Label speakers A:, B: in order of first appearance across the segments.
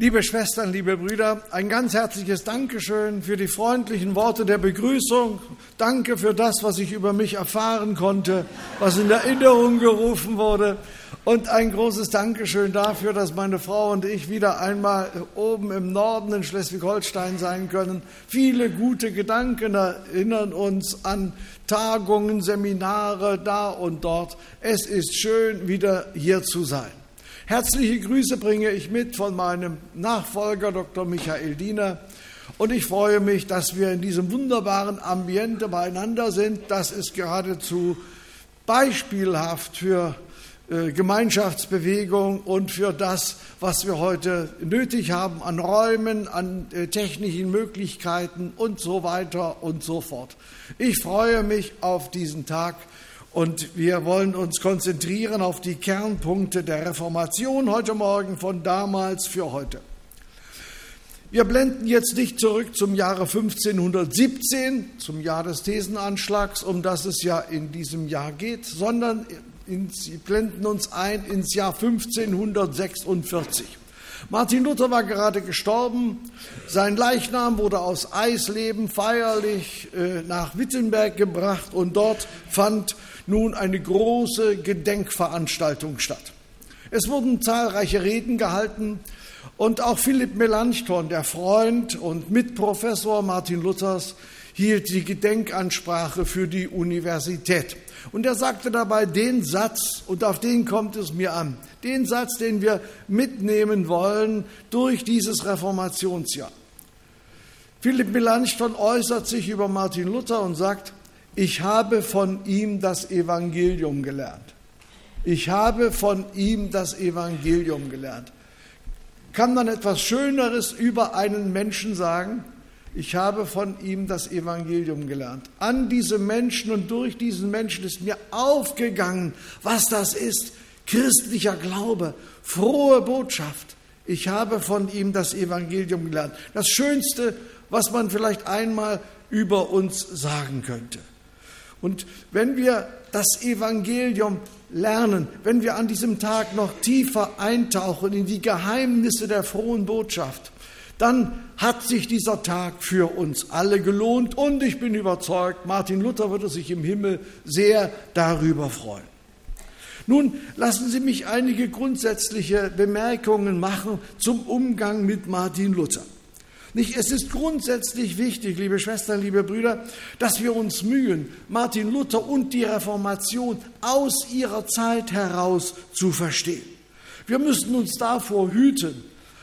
A: Liebe Schwestern, liebe Brüder, ein ganz herzliches Dankeschön für die freundlichen Worte der Begrüßung. Danke für das, was ich über mich erfahren konnte, was in Erinnerung gerufen wurde. Und ein großes Dankeschön dafür, dass meine Frau und ich wieder einmal oben im Norden in Schleswig-Holstein sein können. Viele gute Gedanken erinnern uns an Tagungen, Seminare da und dort. Es ist schön, wieder hier zu sein. Herzliche Grüße bringe ich mit von meinem Nachfolger Dr. Michael Diener. Und ich freue mich, dass wir in diesem wunderbaren Ambiente beieinander sind. Das ist geradezu beispielhaft für äh, Gemeinschaftsbewegung und für das, was wir heute nötig haben an Räumen, an äh, technischen Möglichkeiten und so weiter und so fort. Ich freue mich auf diesen Tag und wir wollen uns konzentrieren auf die Kernpunkte der Reformation heute Morgen von damals für heute. Wir blenden jetzt nicht zurück zum Jahre 1517, zum Jahr des Thesenanschlags, um das es ja in diesem Jahr geht, sondern Sie blenden uns ein ins Jahr 1546. Martin Luther war gerade gestorben. Sein Leichnam wurde aus Eisleben feierlich äh, nach Wittenberg gebracht und dort fand nun eine große Gedenkveranstaltung statt. Es wurden zahlreiche Reden gehalten und auch Philipp Melanchthon, der Freund und Mitprofessor Martin Luthers, hielt die Gedenkansprache für die Universität. Und er sagte dabei den Satz, und auf den kommt es mir an, den Satz, den wir mitnehmen wollen durch dieses Reformationsjahr. Philipp Melanchthon äußert sich über Martin Luther und sagt, ich habe von ihm das Evangelium gelernt. Ich habe von ihm das Evangelium gelernt. Kann man etwas Schöneres über einen Menschen sagen? Ich habe von ihm das Evangelium gelernt. An diesem Menschen und durch diesen Menschen ist mir aufgegangen, was das ist. Christlicher Glaube, frohe Botschaft. Ich habe von ihm das Evangelium gelernt. Das Schönste, was man vielleicht einmal über uns sagen könnte. Und wenn wir das Evangelium lernen, wenn wir an diesem Tag noch tiefer eintauchen in die Geheimnisse der frohen Botschaft, dann hat sich dieser Tag für uns alle gelohnt und ich bin überzeugt, Martin Luther würde sich im Himmel sehr darüber freuen. Nun lassen Sie mich einige grundsätzliche Bemerkungen machen zum Umgang mit Martin Luther. Nicht, es ist grundsätzlich wichtig, liebe Schwestern, liebe Brüder, dass wir uns mühen, Martin Luther und die Reformation aus ihrer Zeit heraus zu verstehen. Wir müssen uns davor hüten,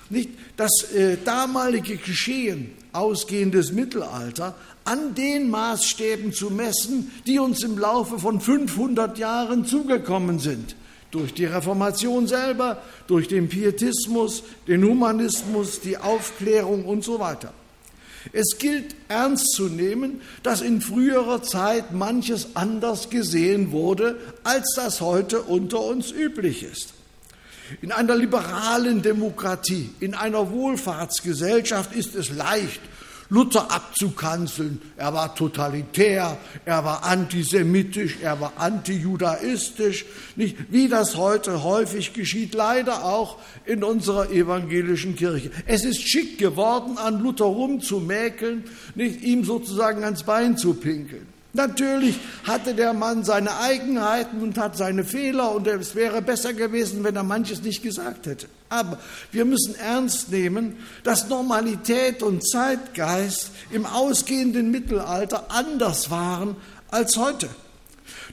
A: nicht das äh, damalige Geschehen, ausgehendes Mittelalter, an den Maßstäben zu messen, die uns im Laufe von 500 Jahren zugekommen sind. Durch die Reformation selber, durch den Pietismus, den Humanismus, die Aufklärung und so weiter. Es gilt ernst zu nehmen, dass in früherer Zeit manches anders gesehen wurde, als das heute unter uns üblich ist. In einer liberalen Demokratie, in einer Wohlfahrtsgesellschaft ist es leicht, Luther abzukanzeln. Er war totalitär, er war antisemitisch, er war antijudaistisch, nicht wie das heute häufig geschieht, leider auch in unserer evangelischen Kirche. Es ist schick geworden, an Luther rumzumäkeln, nicht ihm sozusagen ans Bein zu pinkeln. Natürlich hatte der Mann seine Eigenheiten und hat seine Fehler und es wäre besser gewesen, wenn er manches nicht gesagt hätte. Aber wir müssen ernst nehmen, dass Normalität und Zeitgeist im ausgehenden Mittelalter anders waren als heute.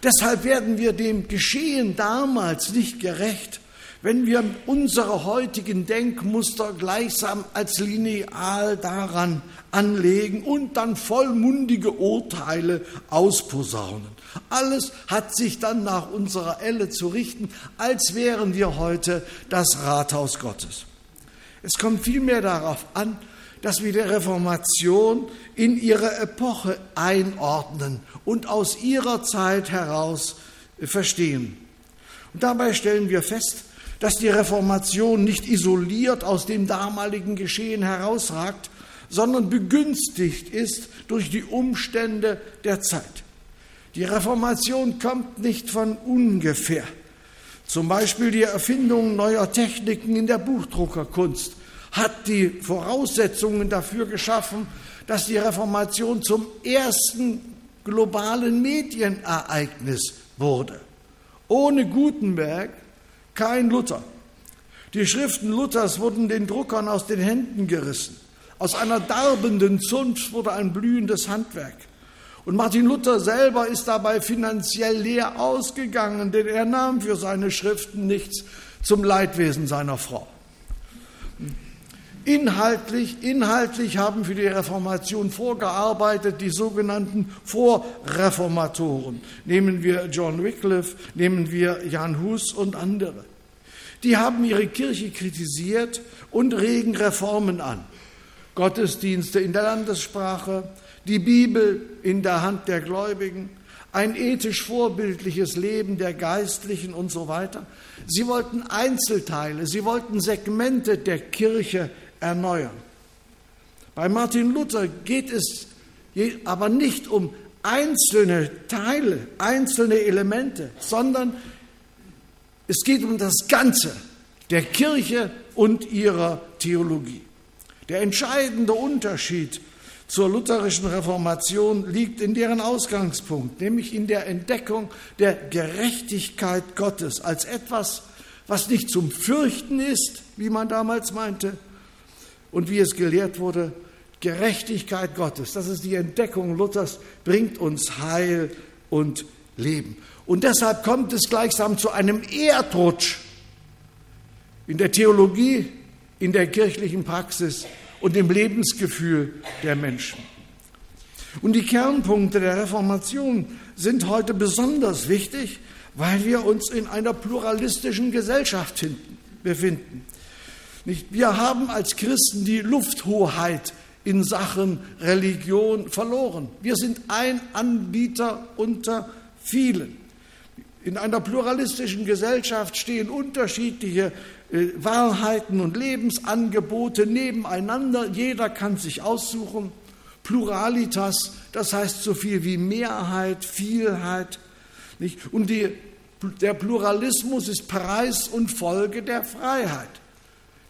A: Deshalb werden wir dem Geschehen damals nicht gerecht, wenn wir unsere heutigen Denkmuster gleichsam als Lineal daran anlegen und dann vollmundige Urteile ausposaunen. Alles hat sich dann nach unserer Elle zu richten, als wären wir heute das Rathaus Gottes. Es kommt vielmehr darauf an, dass wir die Reformation in ihre Epoche einordnen und aus ihrer Zeit heraus verstehen. Und dabei stellen wir fest, dass die Reformation nicht isoliert aus dem damaligen Geschehen herausragt, sondern begünstigt ist durch die Umstände der Zeit. Die Reformation kommt nicht von ungefähr. Zum Beispiel die Erfindung neuer Techniken in der Buchdruckerkunst hat die Voraussetzungen dafür geschaffen, dass die Reformation zum ersten globalen Medienereignis wurde. Ohne Gutenberg kein Luther. Die Schriften Luthers wurden den Druckern aus den Händen gerissen. Aus einer darbenden Zunft wurde ein blühendes Handwerk. Und Martin Luther selber ist dabei finanziell leer ausgegangen, denn er nahm für seine Schriften nichts zum Leidwesen seiner Frau. Inhaltlich, inhaltlich haben für die Reformation vorgearbeitet die sogenannten Vorreformatoren. Nehmen wir John Wycliffe, nehmen wir Jan Hus und andere. Die haben ihre Kirche kritisiert und regen Reformen an. Gottesdienste in der Landessprache, die Bibel in der Hand der Gläubigen, ein ethisch vorbildliches Leben der Geistlichen und so weiter. Sie wollten Einzelteile, sie wollten Segmente der Kirche erneuern. Bei Martin Luther geht es aber nicht um einzelne Teile, einzelne Elemente, sondern es geht um das Ganze der Kirche und ihrer Theologie. Der entscheidende Unterschied zur lutherischen Reformation liegt in deren Ausgangspunkt, nämlich in der Entdeckung der Gerechtigkeit Gottes als etwas, was nicht zum Fürchten ist, wie man damals meinte, und wie es gelehrt wurde, Gerechtigkeit Gottes, das ist die Entdeckung Luthers, bringt uns Heil und Leben. Und deshalb kommt es gleichsam zu einem Erdrutsch in der Theologie, in der kirchlichen Praxis und im Lebensgefühl der Menschen. Und die Kernpunkte der Reformation sind heute besonders wichtig, weil wir uns in einer pluralistischen Gesellschaft befinden. Wir haben als Christen die Lufthoheit in Sachen Religion verloren. Wir sind ein Anbieter unter vielen. In einer pluralistischen Gesellschaft stehen unterschiedliche äh, Wahrheiten und Lebensangebote nebeneinander. Jeder kann sich aussuchen. Pluralitas, das heißt so viel wie Mehrheit, Vielheit. Nicht? Und die, der Pluralismus ist Preis und Folge der Freiheit.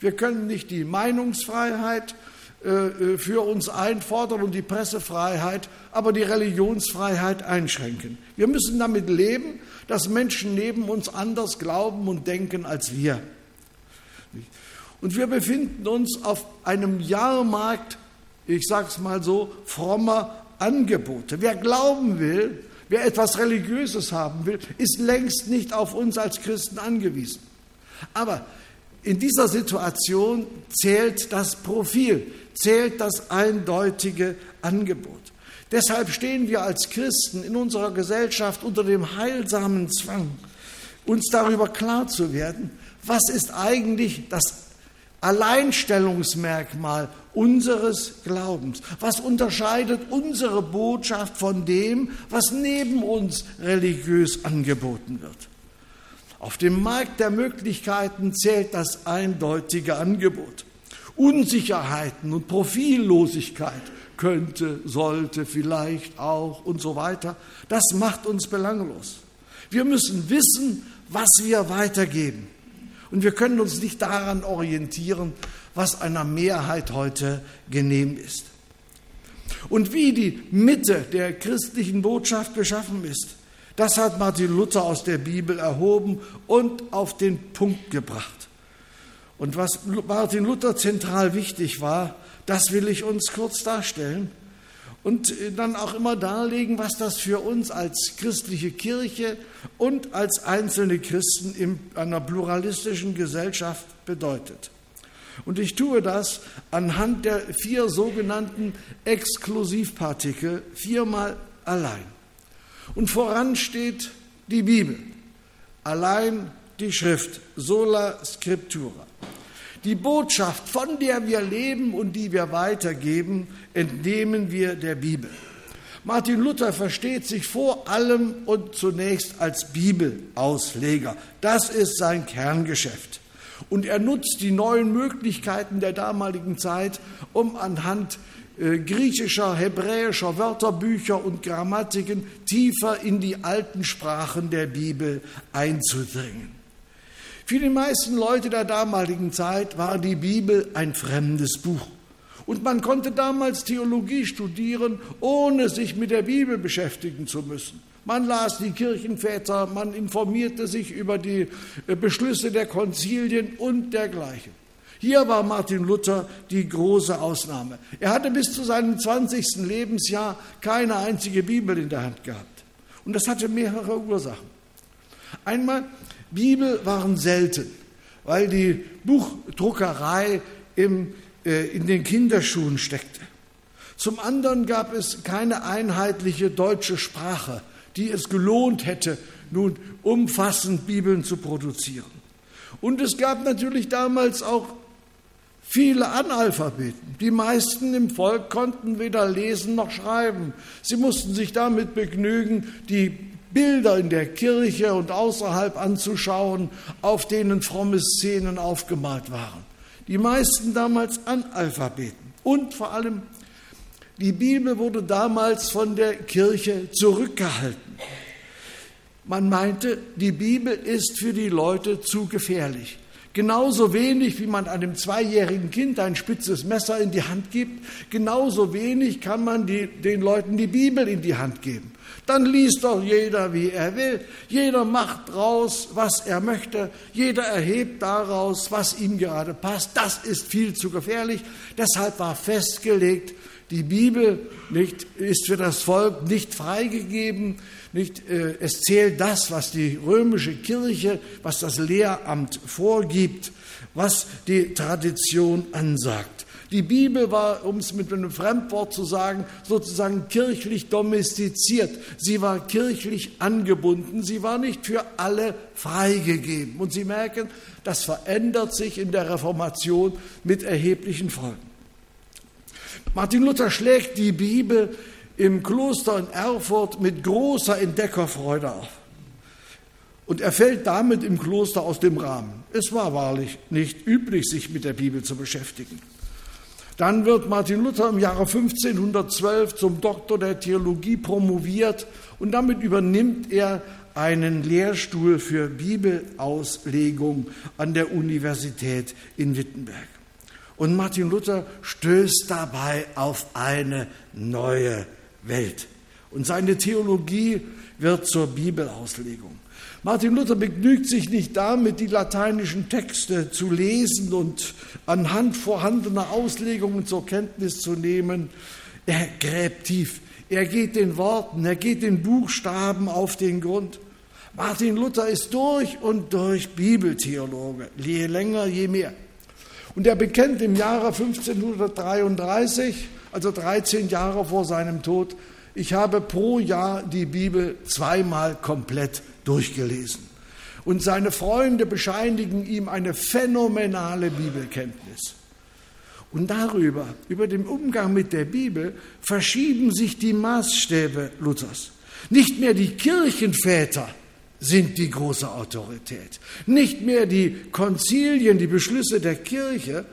A: Wir können nicht die Meinungsfreiheit äh, äh, für uns einfordern und die Pressefreiheit, aber die Religionsfreiheit einschränken. Wir müssen damit leben, dass Menschen neben uns anders glauben und denken als wir. Und wir befinden uns auf einem Jahrmarkt, ich sage es mal so, frommer Angebote. Wer glauben will, wer etwas Religiöses haben will, ist längst nicht auf uns als Christen angewiesen. Aber in dieser Situation zählt das Profil, zählt das eindeutige Angebot. Deshalb stehen wir als Christen in unserer Gesellschaft unter dem heilsamen Zwang, uns darüber klar zu werden, was ist eigentlich das Alleinstellungsmerkmal unseres Glaubens? Was unterscheidet unsere Botschaft von dem, was neben uns religiös angeboten wird? Auf dem Markt der Möglichkeiten zählt das eindeutige Angebot. Unsicherheiten und Profillosigkeit könnte, sollte, vielleicht auch und so weiter, das macht uns belanglos. Wir müssen wissen, was wir weitergeben. Und wir können uns nicht daran orientieren, was einer Mehrheit heute genehm ist. Und wie die Mitte der christlichen Botschaft beschaffen ist, das hat Martin Luther aus der Bibel erhoben und auf den Punkt gebracht. Und was Martin Luther zentral wichtig war, das will ich uns kurz darstellen und dann auch immer darlegen, was das für uns als christliche Kirche und als einzelne Christen in einer pluralistischen Gesellschaft bedeutet. Und ich tue das anhand der vier sogenannten Exklusivpartikel, viermal allein. Und voran steht die Bibel, allein die Schrift, sola scriptura. Die Botschaft, von der wir leben und die wir weitergeben, entnehmen wir der Bibel. Martin Luther versteht sich vor allem und zunächst als Bibelausleger. Das ist sein Kerngeschäft. Und er nutzt die neuen Möglichkeiten der damaligen Zeit, um anhand griechischer, hebräischer Wörterbücher und Grammatiken tiefer in die alten Sprachen der Bibel einzudringen. Für die meisten Leute der damaligen Zeit war die Bibel ein fremdes Buch. Und man konnte damals Theologie studieren, ohne sich mit der Bibel beschäftigen zu müssen. Man las die Kirchenväter, man informierte sich über die äh, Beschlüsse der Konzilien und dergleichen. Hier war Martin Luther die große Ausnahme. Er hatte bis zu seinem 20. Lebensjahr keine einzige Bibel in der Hand gehabt. Und das hatte mehrere Ursachen. Einmal, Bibel waren selten, weil die Buchdruckerei im, äh, in den Kinderschuhen steckte. Zum anderen gab es keine einheitliche deutsche Sprache die es gelohnt hätte, nun umfassend Bibeln zu produzieren. Und es gab natürlich damals auch viele Analphabeten. Die meisten im Volk konnten weder lesen noch schreiben. Sie mussten sich damit begnügen, die Bilder in der Kirche und außerhalb anzuschauen, auf denen fromme Szenen aufgemalt waren. Die meisten damals Analphabeten. Und vor allem die Bibel wurde damals von der Kirche zurückgehalten. Man meinte, die Bibel ist für die Leute zu gefährlich. Genauso wenig, wie man einem zweijährigen Kind ein spitzes Messer in die Hand gibt, genauso wenig kann man die, den Leuten die Bibel in die Hand geben. Dann liest doch jeder, wie er will. Jeder macht draus, was er möchte. Jeder erhebt daraus, was ihm gerade passt. Das ist viel zu gefährlich. Deshalb war festgelegt, die Bibel nicht, ist für das Volk nicht freigegeben. Nicht, äh, es zählt das, was die römische Kirche, was das Lehramt vorgibt, was die Tradition ansagt. Die Bibel war, um es mit einem Fremdwort zu sagen, sozusagen kirchlich domestiziert. Sie war kirchlich angebunden. Sie war nicht für alle freigegeben. Und Sie merken, das verändert sich in der Reformation mit erheblichen Folgen. Martin Luther schlägt die Bibel im Kloster in Erfurt mit großer Entdeckerfreude auf. Und er fällt damit im Kloster aus dem Rahmen. Es war wahrlich nicht üblich, sich mit der Bibel zu beschäftigen. Dann wird Martin Luther im Jahre 1512 zum Doktor der Theologie promoviert und damit übernimmt er einen Lehrstuhl für Bibelauslegung an der Universität in Wittenberg. Und Martin Luther stößt dabei auf eine neue Welt. Und seine Theologie wird zur Bibelauslegung. Martin Luther begnügt sich nicht damit, die lateinischen Texte zu lesen und anhand vorhandener Auslegungen zur Kenntnis zu nehmen. Er gräbt tief. Er geht den Worten, er geht den Buchstaben auf den Grund. Martin Luther ist durch und durch Bibeltheologe, je länger, je mehr. Und er bekennt im Jahre 1533, also 13 Jahre vor seinem Tod, ich habe pro Jahr die Bibel zweimal komplett durchgelesen. Und seine Freunde bescheinigen ihm eine phänomenale Bibelkenntnis. Und darüber, über den Umgang mit der Bibel, verschieben sich die Maßstäbe Luthers. Nicht mehr die Kirchenväter sind die große Autorität. Nicht mehr die Konzilien, die Beschlüsse der Kirche,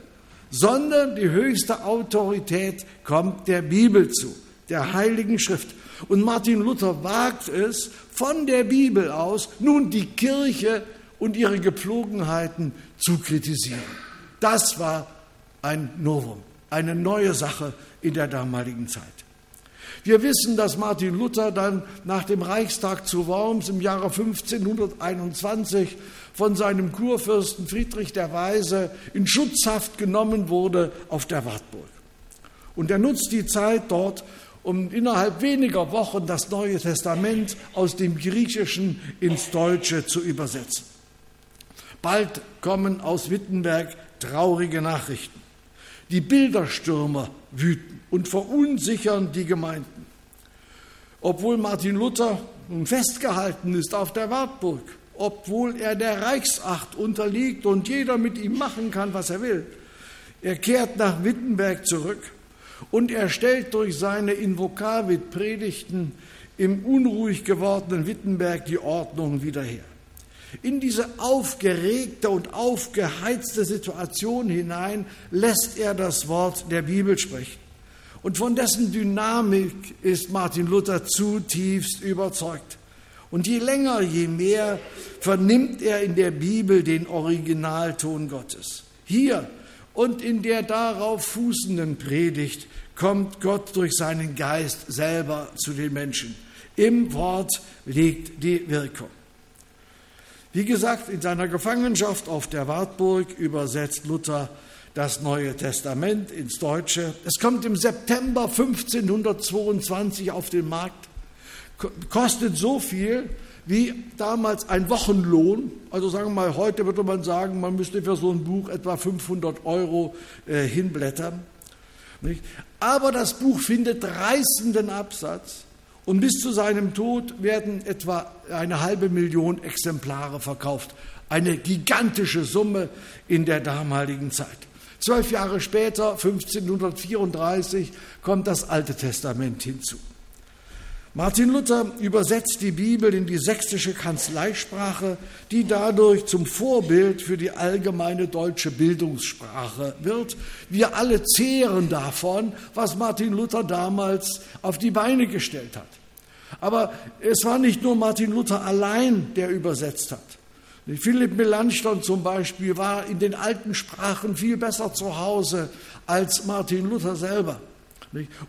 A: sondern die höchste Autorität kommt der Bibel zu, der Heiligen Schrift. Und Martin Luther wagt es, von der Bibel aus nun die Kirche und ihre Gepflogenheiten zu kritisieren. Das war ein Novum, eine neue Sache in der damaligen Zeit. Wir wissen, dass Martin Luther dann nach dem Reichstag zu Worms im Jahre 1521 von seinem Kurfürsten Friedrich der Weise in Schutzhaft genommen wurde auf der Wartburg. Und er nutzt die Zeit dort, um innerhalb weniger Wochen das Neue Testament aus dem Griechischen ins Deutsche zu übersetzen. Bald kommen aus Wittenberg traurige Nachrichten. Die Bilderstürmer wüten und verunsichern die Gemeinden. Obwohl Martin Luther festgehalten ist auf der Wartburg, obwohl er der Reichsacht unterliegt und jeder mit ihm machen kann, was er will. Er kehrt nach Wittenberg zurück und er stellt durch seine Invokavit-Predigten im unruhig gewordenen Wittenberg die Ordnung wieder her. In diese aufgeregte und aufgeheizte Situation hinein lässt er das Wort der Bibel sprechen. Und von dessen Dynamik ist Martin Luther zutiefst überzeugt. Und je länger, je mehr vernimmt er in der Bibel den Originalton Gottes. Hier und in der darauf fußenden Predigt kommt Gott durch seinen Geist selber zu den Menschen. Im Wort liegt die Wirkung. Wie gesagt, in seiner Gefangenschaft auf der Wartburg übersetzt Luther das Neue Testament ins Deutsche. Es kommt im September 1522 auf den Markt, kostet so viel wie damals ein Wochenlohn. Also sagen wir mal, heute würde man sagen, man müsste für so ein Buch etwa 500 Euro äh, hinblättern. Nicht? Aber das Buch findet reißenden Absatz und bis zu seinem Tod werden etwa eine halbe Million Exemplare verkauft. Eine gigantische Summe in der damaligen Zeit. Zwölf Jahre später, 1534, kommt das Alte Testament hinzu. Martin Luther übersetzt die Bibel in die sächsische Kanzleisprache, die dadurch zum Vorbild für die allgemeine deutsche Bildungssprache wird. Wir alle zehren davon, was Martin Luther damals auf die Beine gestellt hat. Aber es war nicht nur Martin Luther allein, der übersetzt hat. Philipp Melanchthon zum Beispiel war in den alten Sprachen viel besser zu Hause als Martin Luther selber.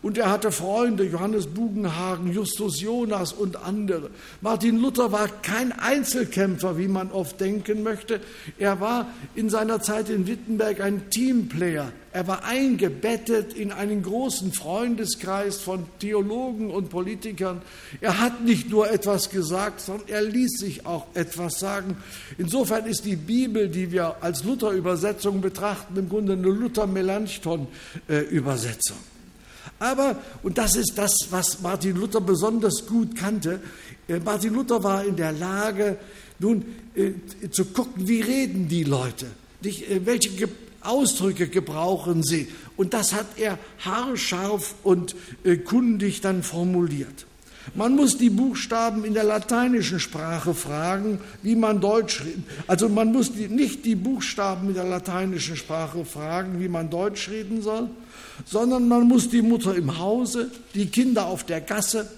A: Und er hatte Freunde, Johannes Bugenhagen, Justus Jonas und andere. Martin Luther war kein Einzelkämpfer, wie man oft denken möchte. Er war in seiner Zeit in Wittenberg ein Teamplayer. Er war eingebettet in einen großen Freundeskreis von Theologen und Politikern. Er hat nicht nur etwas gesagt, sondern er ließ sich auch etwas sagen. Insofern ist die Bibel, die wir als Luther-Übersetzung betrachten, im Grunde eine Luther-Melanchthon-Übersetzung. Aber, und das ist das, was Martin Luther besonders gut kannte, äh, Martin Luther war in der Lage, nun äh, zu gucken, wie reden die Leute, äh, welche Ausdrücke gebrauchen sie. Und das hat er haarscharf und kundig dann formuliert. Man muss die Buchstaben in der lateinischen Sprache fragen, wie man Deutsch. Also man muss die, nicht die Buchstaben in der lateinischen Sprache fragen, wie man Deutsch reden soll, sondern man muss die Mutter im Hause, die Kinder auf der Gasse,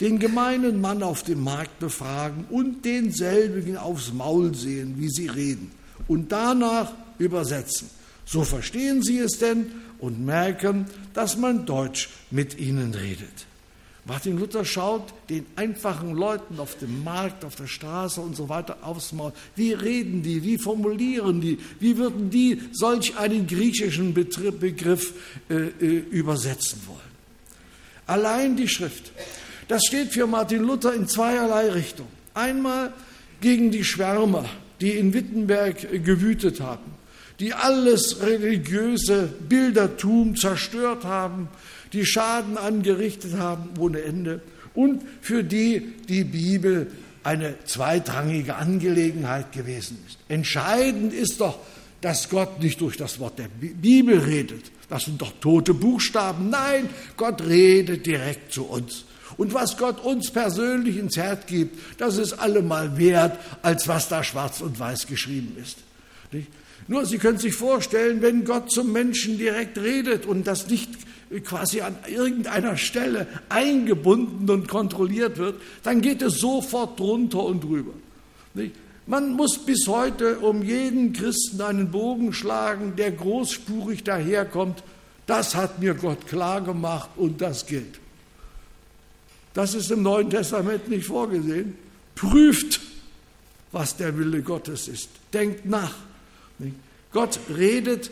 A: den gemeinen Mann auf dem Markt befragen und denselbigen aufs Maul sehen, wie sie reden, und danach übersetzen. So verstehen sie es denn und merken, dass man Deutsch mit ihnen redet. Martin Luther schaut den einfachen Leuten auf dem Markt, auf der Straße und so weiter aufs Maul. Wie reden die? Wie formulieren die? Wie würden die solch einen griechischen Begriff äh, äh, übersetzen wollen? Allein die Schrift. Das steht für Martin Luther in zweierlei Richtung. Einmal gegen die Schwärmer, die in Wittenberg gewütet haben, die alles religiöse Bildertum zerstört haben, die Schaden angerichtet haben ohne Ende und für die die Bibel eine zweitrangige Angelegenheit gewesen ist. Entscheidend ist doch, dass Gott nicht durch das Wort der Bibel redet. Das sind doch tote Buchstaben. Nein, Gott redet direkt zu uns. Und was Gott uns persönlich ins Herz gibt, das ist allemal wert, als was da schwarz und weiß geschrieben ist. Nicht? Nur Sie können sich vorstellen, wenn Gott zum Menschen direkt redet und das nicht quasi an irgendeiner Stelle eingebunden und kontrolliert wird, dann geht es sofort drunter und drüber. Man muss bis heute um jeden Christen einen Bogen schlagen, der großspurig daherkommt. Das hat mir Gott klar gemacht und das gilt. Das ist im Neuen Testament nicht vorgesehen. Prüft, was der Wille Gottes ist. Denkt nach. Gott redet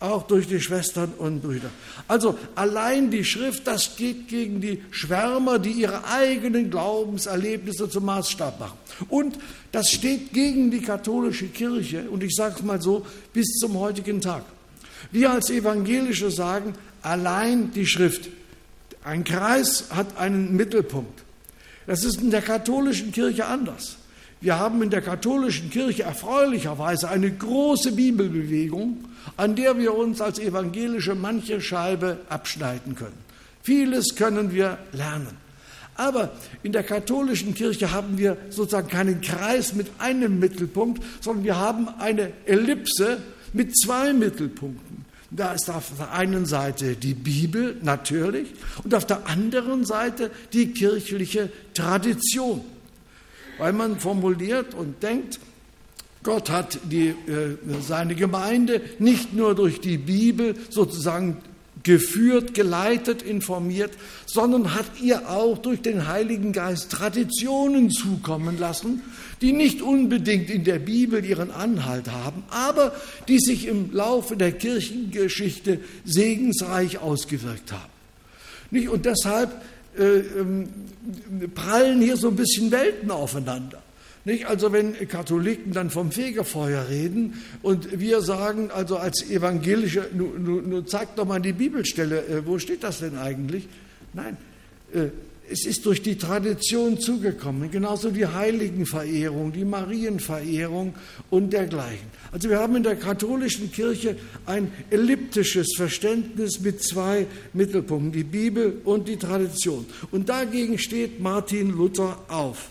A: auch durch die Schwestern und Brüder. Also allein die Schrift, das geht gegen die Schwärmer, die ihre eigenen Glaubenserlebnisse zum Maßstab machen. Und das steht gegen die katholische Kirche, und ich sage es mal so, bis zum heutigen Tag. Wir als Evangelische sagen, allein die Schrift. Ein Kreis hat einen Mittelpunkt. Das ist in der katholischen Kirche anders. Wir haben in der katholischen Kirche erfreulicherweise eine große Bibelbewegung, an der wir uns als Evangelische manche Scheibe abschneiden können. Vieles können wir lernen. Aber in der katholischen Kirche haben wir sozusagen keinen Kreis mit einem Mittelpunkt, sondern wir haben eine Ellipse mit zwei Mittelpunkten. Da ist auf der einen Seite die Bibel natürlich und auf der anderen Seite die kirchliche Tradition. Weil man formuliert und denkt, Gott hat die, äh, seine Gemeinde nicht nur durch die Bibel sozusagen geführt, geleitet, informiert, sondern hat ihr auch durch den Heiligen Geist Traditionen zukommen lassen, die nicht unbedingt in der Bibel ihren Anhalt haben, aber die sich im Laufe der Kirchengeschichte segensreich ausgewirkt haben. Und deshalb äh, ähm, prallen hier so ein bisschen Welten aufeinander. Nicht? Also wenn Katholiken dann vom Fegefeuer reden und wir sagen, also als Evangelische, nun, nun zeigt doch mal die Bibelstelle, äh, wo steht das denn eigentlich? Nein, äh, es ist durch die Tradition zugekommen, genauso die Heiligenverehrung, die Marienverehrung und dergleichen. Also wir haben in der katholischen Kirche ein elliptisches Verständnis mit zwei Mittelpunkten, die Bibel und die Tradition. Und dagegen steht Martin Luther auf.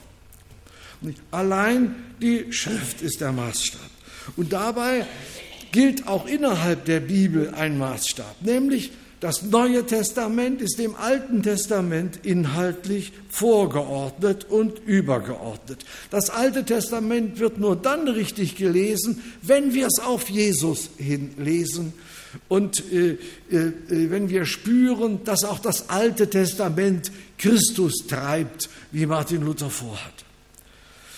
A: Allein die Schrift ist der Maßstab. Und dabei gilt auch innerhalb der Bibel ein Maßstab, nämlich das Neue Testament ist dem Alten Testament inhaltlich vorgeordnet und übergeordnet. Das Alte Testament wird nur dann richtig gelesen, wenn wir es auf Jesus hin lesen und äh, äh, wenn wir spüren, dass auch das Alte Testament Christus treibt, wie Martin Luther vorhat.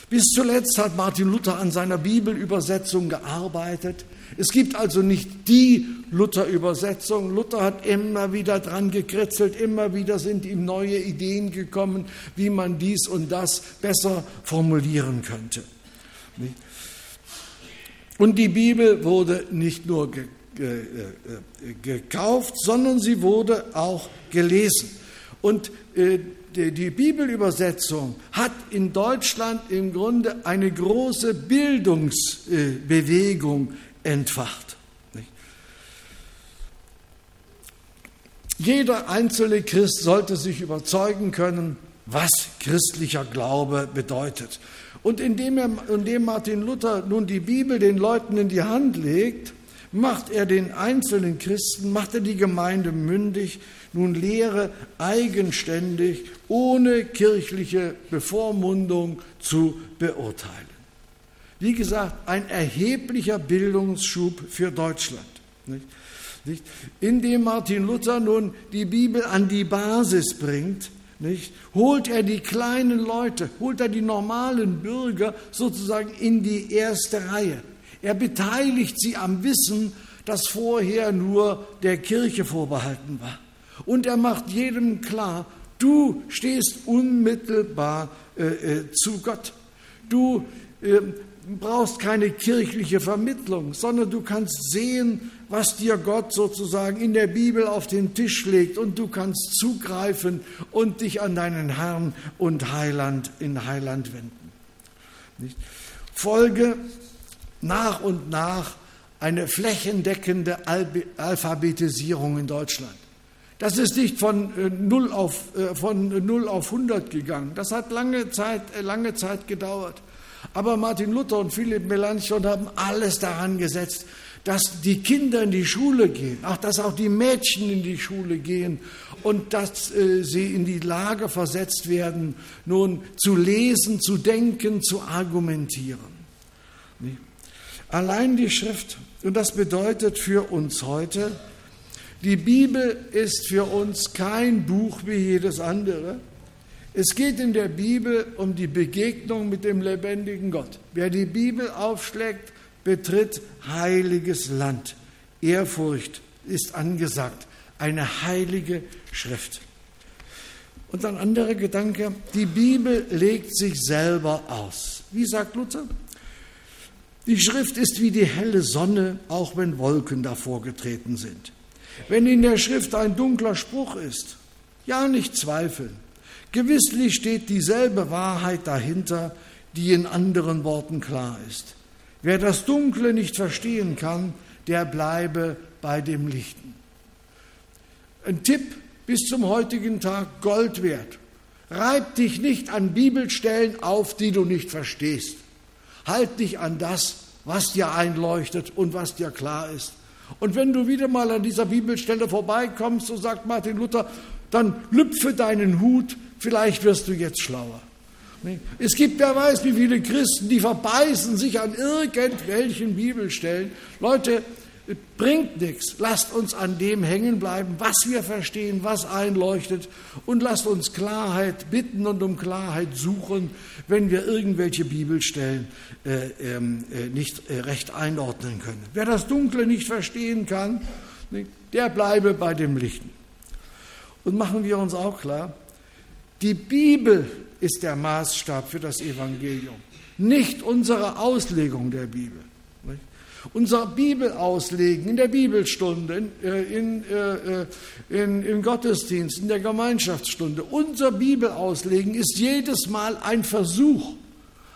A: Bis zuletzt hat Martin Luther an seiner Bibelübersetzung gearbeitet. Es gibt also nicht die Luther-Übersetzung. Luther hat immer wieder dran gekritzelt, immer wieder sind ihm neue Ideen gekommen, wie man dies und das besser formulieren könnte. Und die Bibel wurde nicht nur äh, gekauft, sondern sie wurde auch gelesen. Und äh, die Bibelübersetzung hat in Deutschland im Grunde eine große Bildungsbewegung entfacht. Jeder einzelne Christ sollte sich überzeugen können, was christlicher Glaube bedeutet. Und indem, er, indem Martin Luther nun die Bibel den Leuten in die Hand legt, macht er den einzelnen Christen, macht er die Gemeinde mündig, nun lehre eigenständig, ohne kirchliche Bevormundung zu beurteilen. Wie gesagt, ein erheblicher Bildungsschub für Deutschland. Nicht? Nicht? Indem Martin Luther nun die Bibel an die Basis bringt, nicht? holt er die kleinen Leute, holt er die normalen Bürger sozusagen in die erste Reihe. Er beteiligt sie am Wissen, das vorher nur der Kirche vorbehalten war. Und er macht jedem klar, du stehst unmittelbar äh, äh, zu Gott. Du äh, brauchst keine kirchliche Vermittlung, sondern du kannst sehen, was dir Gott sozusagen in der Bibel auf den Tisch legt und du kannst zugreifen und dich an deinen Herrn und Heiland in Heiland wenden. Nicht? Folge nach und nach eine flächendeckende Alphabetisierung in Deutschland. Das ist nicht von 0 äh, auf, äh, von 0 auf 100 gegangen. Das hat lange Zeit, äh, lange Zeit gedauert. Aber Martin Luther und Philipp Melanchthon haben alles daran gesetzt, dass die Kinder in die Schule gehen, auch dass auch die Mädchen in die Schule gehen und dass äh, sie in die Lage versetzt werden, nun zu lesen, zu denken, zu argumentieren. Allein die Schrift, und das bedeutet für uns heute, die Bibel ist für uns kein Buch wie jedes andere. Es geht in der Bibel um die Begegnung mit dem lebendigen Gott. Wer die Bibel aufschlägt, betritt heiliges Land. Ehrfurcht ist angesagt, eine heilige Schrift. Und ein anderer Gedanke, die Bibel legt sich selber aus. Wie sagt Luther? Die Schrift ist wie die helle Sonne, auch wenn Wolken davor getreten sind. Wenn in der Schrift ein dunkler Spruch ist, ja nicht zweifeln. Gewisslich steht dieselbe Wahrheit dahinter, die in anderen Worten klar ist. Wer das Dunkle nicht verstehen kann, der bleibe bei dem Lichten. Ein Tipp bis zum heutigen Tag Gold wert. Reib dich nicht an Bibelstellen auf, die du nicht verstehst. Halt dich an das, was dir einleuchtet und was dir klar ist. Und wenn du wieder mal an dieser Bibelstelle vorbeikommst, so sagt Martin Luther, dann lüpfe deinen Hut, vielleicht wirst du jetzt schlauer. Es gibt, wer weiß, wie viele Christen, die verbeißen sich an irgendwelchen Bibelstellen. Leute, bringt nichts. Lasst uns an dem hängen bleiben, was wir verstehen, was einleuchtet und lasst uns Klarheit bitten und um Klarheit suchen, wenn wir irgendwelche Bibelstellen äh, ähm, äh, nicht äh, recht einordnen können. Wer das Dunkle nicht verstehen kann, der bleibe bei dem Lichten. Und machen wir uns auch klar, die Bibel ist der Maßstab für das Evangelium, nicht unsere Auslegung der Bibel. Unser Bibelauslegen in der Bibelstunde, in, äh, in, äh, in, im Gottesdienst, in der Gemeinschaftsstunde, unser Bibelauslegen ist jedes Mal ein Versuch,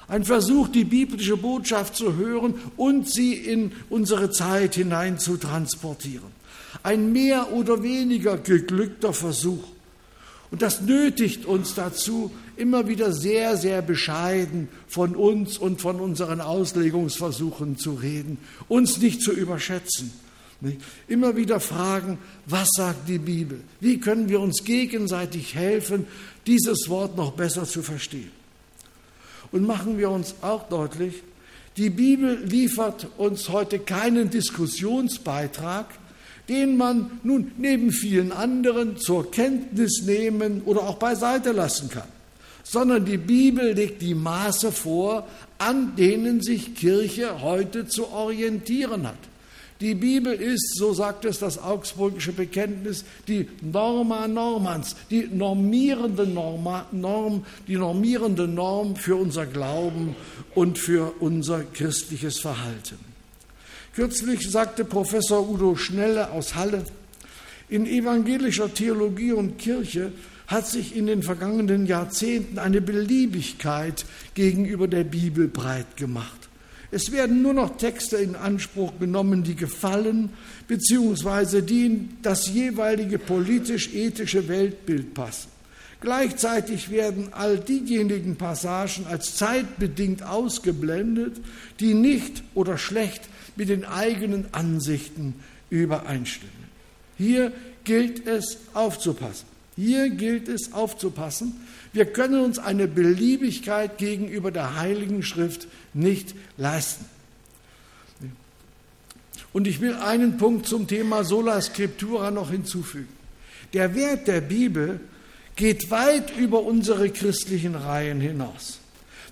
A: ein Versuch, die biblische Botschaft zu hören und sie in unsere Zeit hinein zu transportieren. Ein mehr oder weniger geglückter Versuch. Und das nötigt uns dazu, immer wieder sehr, sehr bescheiden von uns und von unseren Auslegungsversuchen zu reden, uns nicht zu überschätzen. Immer wieder fragen, was sagt die Bibel? Wie können wir uns gegenseitig helfen, dieses Wort noch besser zu verstehen? Und machen wir uns auch deutlich, die Bibel liefert uns heute keinen Diskussionsbeitrag, den man nun neben vielen anderen zur Kenntnis nehmen oder auch beiseite lassen kann sondern die Bibel legt die Maße vor, an denen sich Kirche heute zu orientieren hat. Die Bibel ist, so sagt es das augsburgische Bekenntnis, die Norma Normans, die normierende Norma, Norm, die normierende Norm für unser Glauben und für unser christliches Verhalten. Kürzlich sagte Professor Udo Schnelle aus Halle, in evangelischer Theologie und Kirche hat sich in den vergangenen Jahrzehnten eine Beliebigkeit gegenüber der Bibel breit gemacht. Es werden nur noch Texte in Anspruch genommen, die gefallen, beziehungsweise die in das jeweilige politisch-ethische Weltbild passen. Gleichzeitig werden all diejenigen Passagen als zeitbedingt ausgeblendet, die nicht oder schlecht mit den eigenen Ansichten übereinstimmen. Hier gilt es aufzupassen. Hier gilt es aufzupassen. Wir können uns eine Beliebigkeit gegenüber der Heiligen Schrift nicht leisten. Und ich will einen Punkt zum Thema Sola Scriptura noch hinzufügen. Der Wert der Bibel geht weit über unsere christlichen Reihen hinaus.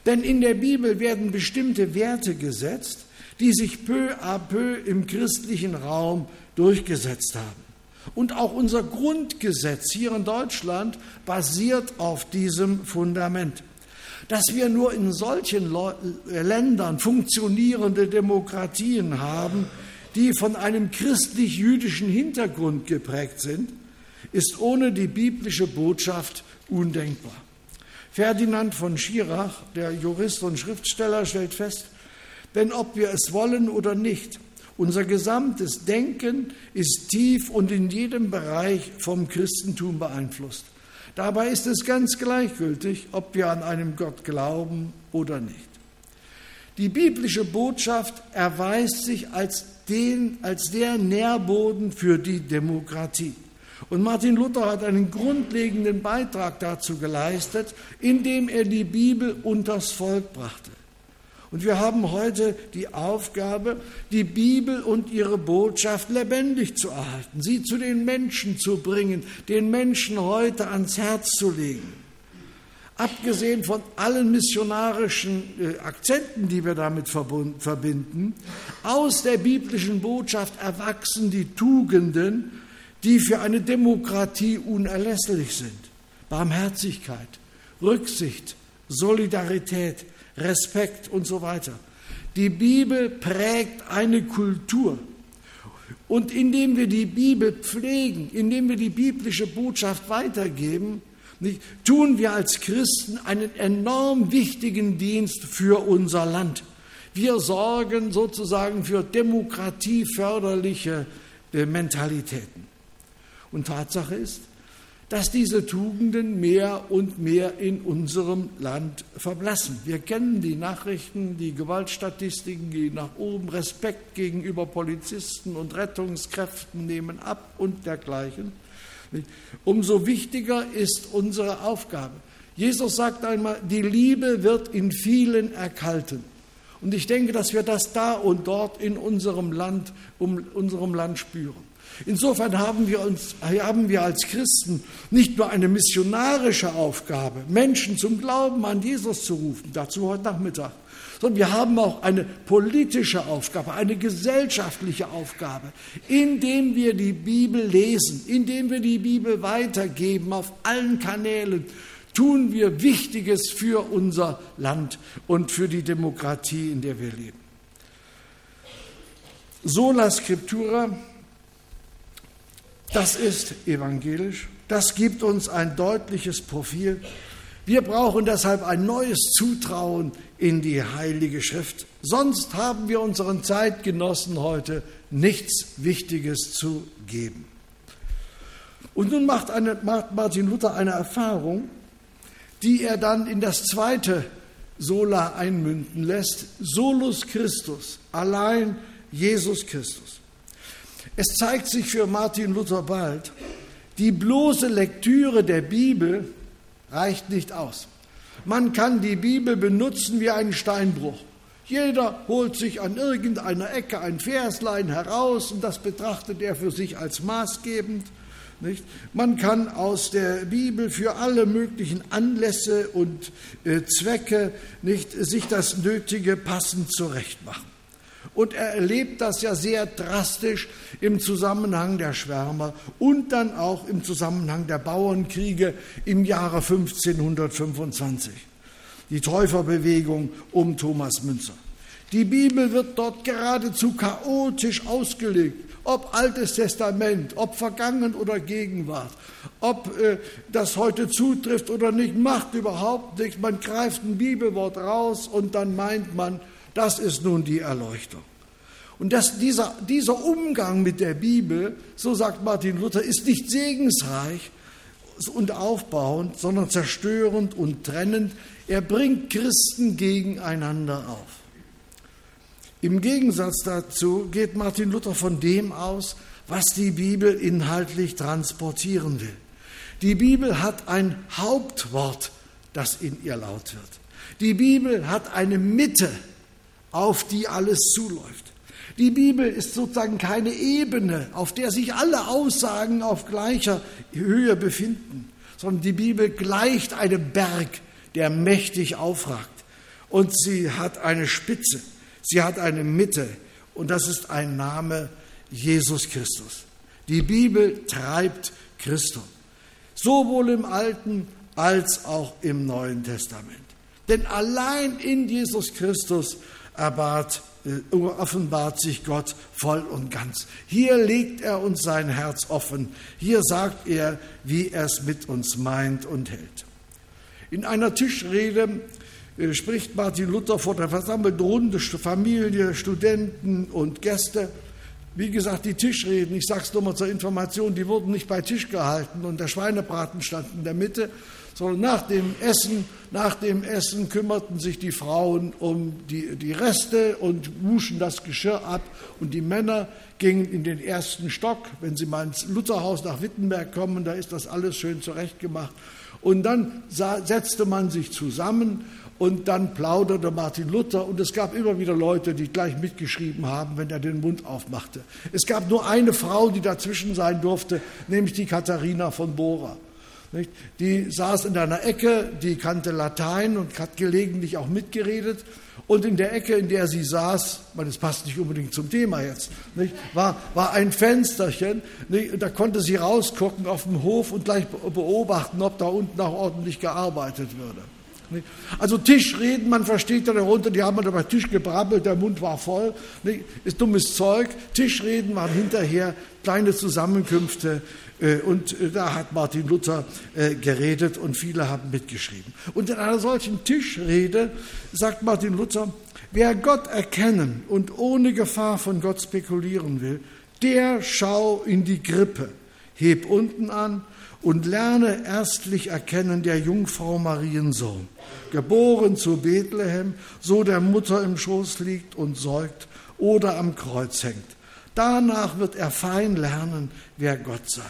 A: Denn in der Bibel werden bestimmte Werte gesetzt, die sich peu à peu im christlichen Raum durchgesetzt haben. Und auch unser Grundgesetz hier in Deutschland basiert auf diesem Fundament. Dass wir nur in solchen Ländern funktionierende Demokratien haben, die von einem christlich-jüdischen Hintergrund geprägt sind, ist ohne die biblische Botschaft undenkbar. Ferdinand von Schirach, der Jurist und Schriftsteller, stellt fest, denn ob wir es wollen oder nicht, unser gesamtes Denken ist tief und in jedem Bereich vom Christentum beeinflusst. Dabei ist es ganz gleichgültig, ob wir an einen Gott glauben oder nicht. Die biblische Botschaft erweist sich als, den, als der Nährboden für die Demokratie. Und Martin Luther hat einen grundlegenden Beitrag dazu geleistet, indem er die Bibel unters Volk brachte. Und wir haben heute die Aufgabe, die Bibel und ihre Botschaft lebendig zu erhalten, sie zu den Menschen zu bringen, den Menschen heute ans Herz zu legen. Abgesehen von allen missionarischen äh, Akzenten, die wir damit verbinden, aus der biblischen Botschaft erwachsen die Tugenden, die für eine Demokratie unerlässlich sind. Barmherzigkeit, Rücksicht, Solidarität, Respekt und so weiter. Die Bibel prägt eine Kultur. Und indem wir die Bibel pflegen, indem wir die biblische Botschaft weitergeben, nicht, tun wir als Christen einen enorm wichtigen Dienst für unser Land. Wir sorgen sozusagen für demokratieförderliche äh, Mentalitäten. Und Tatsache ist, dass diese Tugenden mehr und mehr in unserem Land verblassen. Wir kennen die Nachrichten, die Gewaltstatistiken gehen nach oben, Respekt gegenüber Polizisten und Rettungskräften nehmen ab und dergleichen. Umso wichtiger ist unsere Aufgabe. Jesus sagt einmal, die Liebe wird in vielen erkalten. Und ich denke, dass wir das da und dort in unserem Land, um unserem Land spüren. Insofern haben wir, uns, haben wir als Christen nicht nur eine missionarische Aufgabe, Menschen zum Glauben an Jesus zu rufen, dazu heute Nachmittag, sondern wir haben auch eine politische Aufgabe, eine gesellschaftliche Aufgabe, indem wir die Bibel lesen, indem wir die Bibel weitergeben auf allen Kanälen, tun wir Wichtiges für unser Land und für die Demokratie, in der wir leben. Sola Scriptura, das ist evangelisch, das gibt uns ein deutliches Profil. Wir brauchen deshalb ein neues Zutrauen in die Heilige Schrift. Sonst haben wir unseren Zeitgenossen heute nichts Wichtiges zu geben. Und nun macht, eine, macht Martin Luther eine Erfahrung, die er dann in das zweite Sola einmünden lässt. Solus Christus, allein Jesus Christus. Es zeigt sich für Martin Luther bald, die bloße Lektüre der Bibel reicht nicht aus. Man kann die Bibel benutzen wie einen Steinbruch. Jeder holt sich an irgendeiner Ecke ein Verslein heraus und das betrachtet er für sich als maßgebend. Nicht? Man kann aus der Bibel für alle möglichen Anlässe und äh, Zwecke nicht, sich das Nötige passend zurechtmachen. Und er erlebt das ja sehr drastisch im Zusammenhang der Schwärmer und dann auch im Zusammenhang der Bauernkriege im Jahre 1525. Die Täuferbewegung um Thomas Münzer. Die Bibel wird dort geradezu chaotisch ausgelegt ob Altes Testament, ob Vergangen oder Gegenwart, ob äh, das heute zutrifft oder nicht, macht überhaupt nichts. Man greift ein Bibelwort raus und dann meint man, das ist nun die Erleuchtung. Und das, dieser, dieser Umgang mit der Bibel, so sagt Martin Luther, ist nicht segensreich und aufbauend, sondern zerstörend und trennend. Er bringt Christen gegeneinander auf. Im Gegensatz dazu geht Martin Luther von dem aus, was die Bibel inhaltlich transportieren will. Die Bibel hat ein Hauptwort, das in ihr laut wird. Die Bibel hat eine Mitte, auf die alles zuläuft. Die Bibel ist sozusagen keine Ebene, auf der sich alle Aussagen auf gleicher Höhe befinden, sondern die Bibel gleicht einem Berg, der mächtig aufragt. Und sie hat eine Spitze. Sie hat eine Mitte und das ist ein Name Jesus Christus. Die Bibel treibt Christus, sowohl im Alten als auch im Neuen Testament. Denn allein in Jesus Christus erbat, äh, offenbart sich Gott voll und ganz. Hier legt er uns sein Herz offen. Hier sagt er, wie er es mit uns meint und hält. In einer Tischrede äh, spricht Martin Luther vor der versammelten Runde, Familie, Studenten und Gäste. Wie gesagt, die Tischreden, ich sage es nur mal zur Information, die wurden nicht bei Tisch gehalten und der Schweinebraten stand in der Mitte, sondern nach dem Essen, nach dem Essen kümmerten sich die Frauen um die, die Reste und wuschen das Geschirr ab und die Männer gingen in den ersten Stock. Wenn Sie mal ins Lutherhaus nach Wittenberg kommen, da ist das alles schön zurechtgemacht. Und dann setzte man sich zusammen und dann plauderte Martin Luther und es gab immer wieder Leute, die gleich mitgeschrieben haben, wenn er den Mund aufmachte. Es gab nur eine Frau, die dazwischen sein durfte, nämlich die Katharina von Bora. Die saß in einer Ecke, die kannte Latein und hat gelegentlich auch mitgeredet. Und in der Ecke, in der sie saß, man, das passt nicht unbedingt zum Thema jetzt, nicht, war, war ein Fensterchen. Nicht, da konnte sie rausgucken auf dem Hof und gleich beobachten, ob da unten auch ordentlich gearbeitet würde. Also Tischreden, man versteht ja darunter, die haben über Tisch gebrabbelt, der Mund war voll, ist dummes Zeug. Tischreden waren hinterher kleine Zusammenkünfte und äh, da hat Martin Luther äh, geredet und viele haben mitgeschrieben. Und in einer solchen Tischrede sagt Martin Luther, wer Gott erkennen und ohne Gefahr von Gott spekulieren will, der schau in die Grippe, heb unten an und lerne erstlich erkennen der Jungfrau Mariensohn, geboren zu Bethlehem, so der Mutter im Schoß liegt und säugt oder am Kreuz hängt. Danach wird er fein lernen, wer Gott sei.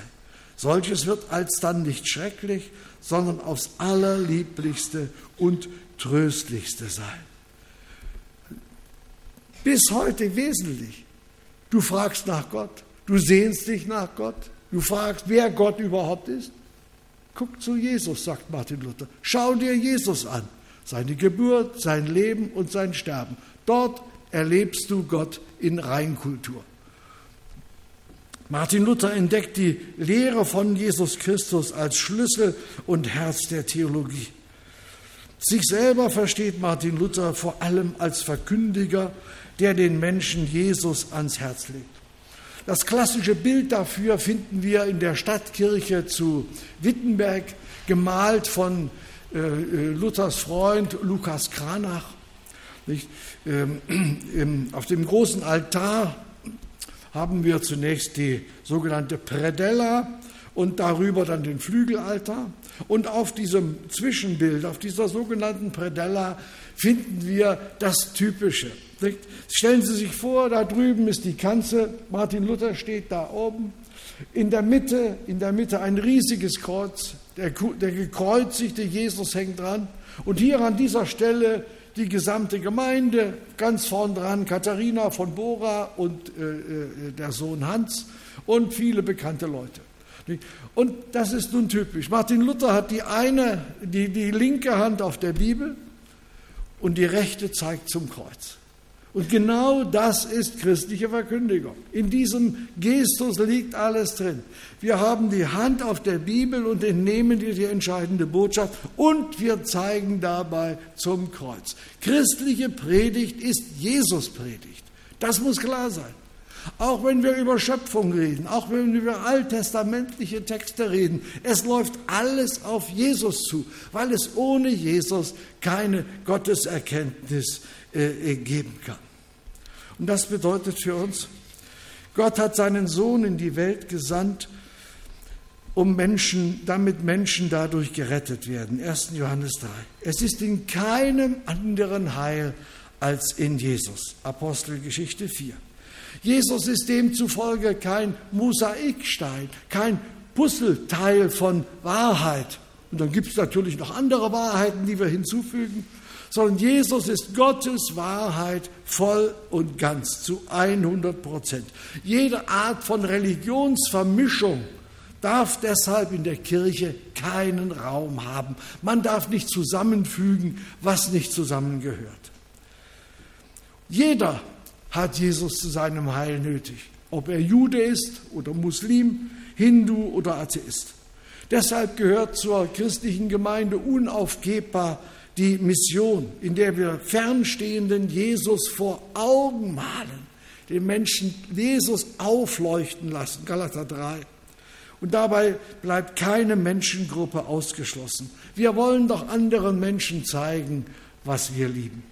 A: Solches wird alsdann nicht schrecklich, sondern aufs allerlieblichste und tröstlichste sein. Bis heute wesentlich. Du fragst nach Gott, du sehnst dich nach Gott, du fragst, wer Gott überhaupt ist. Guck zu Jesus, sagt Martin Luther. Schau dir Jesus an, seine Geburt, sein Leben und sein Sterben. Dort erlebst du Gott in Reinkultur. Martin Luther entdeckt die Lehre von Jesus Christus als Schlüssel und Herz der Theologie. Sich selber versteht Martin Luther vor allem als Verkündiger, der den Menschen Jesus ans Herz legt. Das klassische Bild dafür finden wir in der Stadtkirche zu Wittenberg, gemalt von äh, äh Luthers Freund Lukas Kranach. Ähm, auf dem großen Altar haben wir zunächst die sogenannte Predella und darüber dann den Flügelaltar. Und auf diesem Zwischenbild, auf dieser sogenannten Predella, finden wir das Typische. Stellen Sie sich vor, da drüben ist die Kanzel, Martin Luther steht da oben. In der Mitte, in der Mitte ein riesiges Kreuz, der, der gekreuzigte Jesus hängt dran. Und hier an dieser Stelle die gesamte Gemeinde, ganz vorn dran Katharina von Bora und äh, äh, der Sohn Hans und viele bekannte Leute. Und das ist nun typisch. Martin Luther hat die eine, die, die linke Hand auf der Bibel und die rechte zeigt zum Kreuz. Und genau das ist christliche Verkündigung. In diesem Gestus liegt alles drin. Wir haben die Hand auf der Bibel und entnehmen dir die entscheidende Botschaft und wir zeigen dabei zum Kreuz. Christliche Predigt ist Jesus Predigt. Das muss klar sein. Auch wenn wir über Schöpfung reden, auch wenn wir über alttestamentliche Texte reden, es läuft alles auf Jesus zu, weil es ohne Jesus keine Gotteserkenntnis äh, geben kann. Und das bedeutet für uns, Gott hat seinen Sohn in die Welt gesandt, um Menschen, damit Menschen dadurch gerettet werden. 1. Johannes 3. Es ist in keinem anderen Heil als in Jesus. Apostelgeschichte 4. Jesus ist demzufolge kein Mosaikstein, kein Puzzleteil von Wahrheit. Und dann gibt es natürlich noch andere Wahrheiten, die wir hinzufügen, sondern Jesus ist Gottes Wahrheit voll und ganz zu 100 Prozent. Jede Art von Religionsvermischung darf deshalb in der Kirche keinen Raum haben. Man darf nicht zusammenfügen, was nicht zusammengehört. Jeder hat Jesus zu seinem Heil nötig, ob er Jude ist oder Muslim, Hindu oder Atheist. Deshalb gehört zur christlichen Gemeinde unaufgebbar die Mission, in der wir fernstehenden Jesus vor Augen malen, den Menschen Jesus aufleuchten lassen, Galater 3. Und dabei bleibt keine Menschengruppe ausgeschlossen. Wir wollen doch anderen Menschen zeigen, was wir lieben.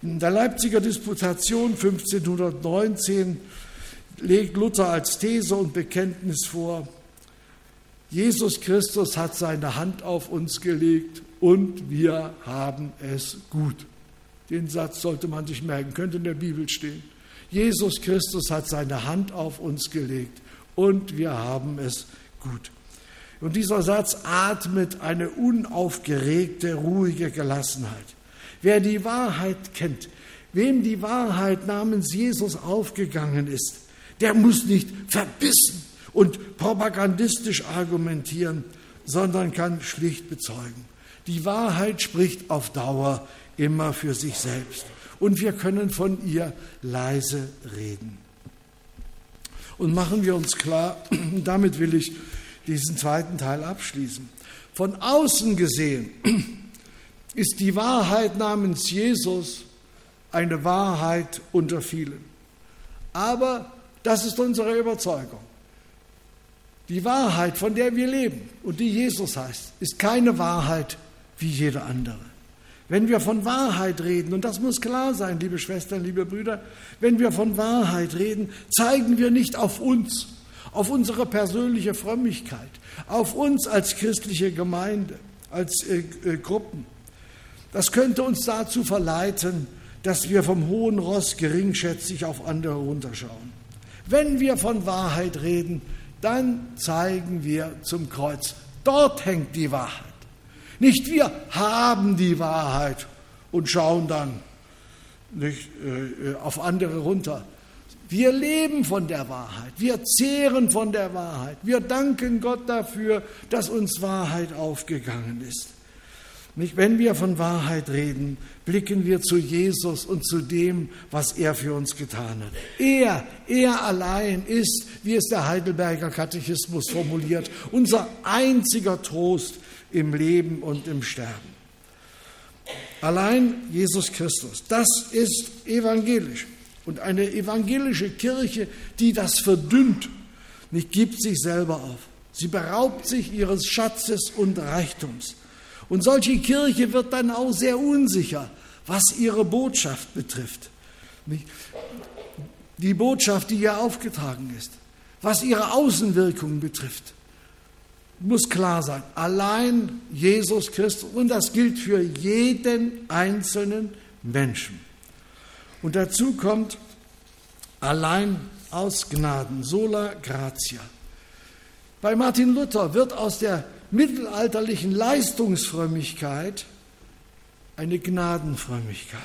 A: In der Leipziger Disputation 1519 legt Luther als These und Bekenntnis vor, Jesus Christus hat seine Hand auf uns gelegt und wir haben es gut. Den Satz sollte man sich merken, könnte in der Bibel stehen. Jesus Christus hat seine Hand auf uns gelegt und wir haben es gut. Und dieser Satz atmet eine unaufgeregte, ruhige Gelassenheit. Wer die Wahrheit kennt, wem die Wahrheit namens Jesus aufgegangen ist, der muss nicht verbissen und propagandistisch argumentieren, sondern kann schlicht bezeugen. Die Wahrheit spricht auf Dauer immer für sich selbst und wir können von ihr leise reden. Und machen wir uns klar, damit will ich diesen zweiten Teil abschließen. Von außen gesehen ist die Wahrheit namens Jesus eine Wahrheit unter vielen. Aber das ist unsere Überzeugung. Die Wahrheit, von der wir leben und die Jesus heißt, ist keine Wahrheit wie jede andere. Wenn wir von Wahrheit reden, und das muss klar sein, liebe Schwestern, liebe Brüder, wenn wir von Wahrheit reden, zeigen wir nicht auf uns, auf unsere persönliche Frömmigkeit, auf uns als christliche Gemeinde, als äh, äh, Gruppen, das könnte uns dazu verleiten, dass wir vom hohen Ross geringschätzig auf andere runterschauen. Wenn wir von Wahrheit reden, dann zeigen wir zum Kreuz. Dort hängt die Wahrheit. Nicht wir haben die Wahrheit und schauen dann nicht, äh, auf andere runter. Wir leben von der Wahrheit, wir zehren von der Wahrheit, wir danken Gott dafür, dass uns Wahrheit aufgegangen ist. Nicht, wenn wir von Wahrheit reden, blicken wir zu Jesus und zu dem, was er für uns getan hat. Er, er allein ist, wie es der Heidelberger Katechismus formuliert, unser einziger Trost im Leben und im Sterben. Allein Jesus Christus, das ist evangelisch. Und eine evangelische Kirche, die das verdünnt, nicht gibt sich selber auf. Sie beraubt sich ihres Schatzes und Reichtums. Und solche Kirche wird dann auch sehr unsicher, was ihre Botschaft betrifft. Die Botschaft, die ihr aufgetragen ist, was ihre Außenwirkung betrifft, muss klar sein. Allein Jesus Christus und das gilt für jeden einzelnen Menschen. Und dazu kommt allein aus Gnaden, sola gratia. Bei Martin Luther wird aus der mittelalterlichen Leistungsfrömmigkeit eine Gnadenfrömmigkeit.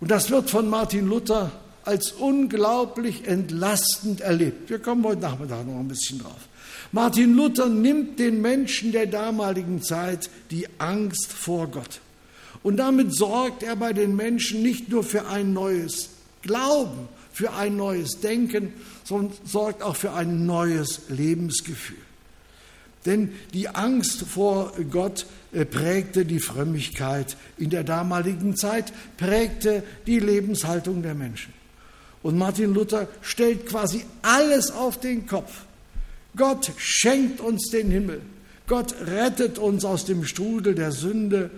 A: Und das wird von Martin Luther als unglaublich entlastend erlebt. Wir kommen heute Nachmittag noch ein bisschen drauf. Martin Luther nimmt den Menschen der damaligen Zeit die Angst vor Gott. Und damit sorgt er bei den Menschen nicht nur für ein neues Glauben, für ein neues Denken, sondern sorgt auch für ein neues Lebensgefühl. Denn die Angst vor Gott äh, prägte die Frömmigkeit in der damaligen Zeit, prägte die Lebenshaltung der Menschen. Und Martin Luther stellt quasi alles auf den Kopf. Gott schenkt uns den Himmel. Gott rettet uns aus dem Strudel der Sünde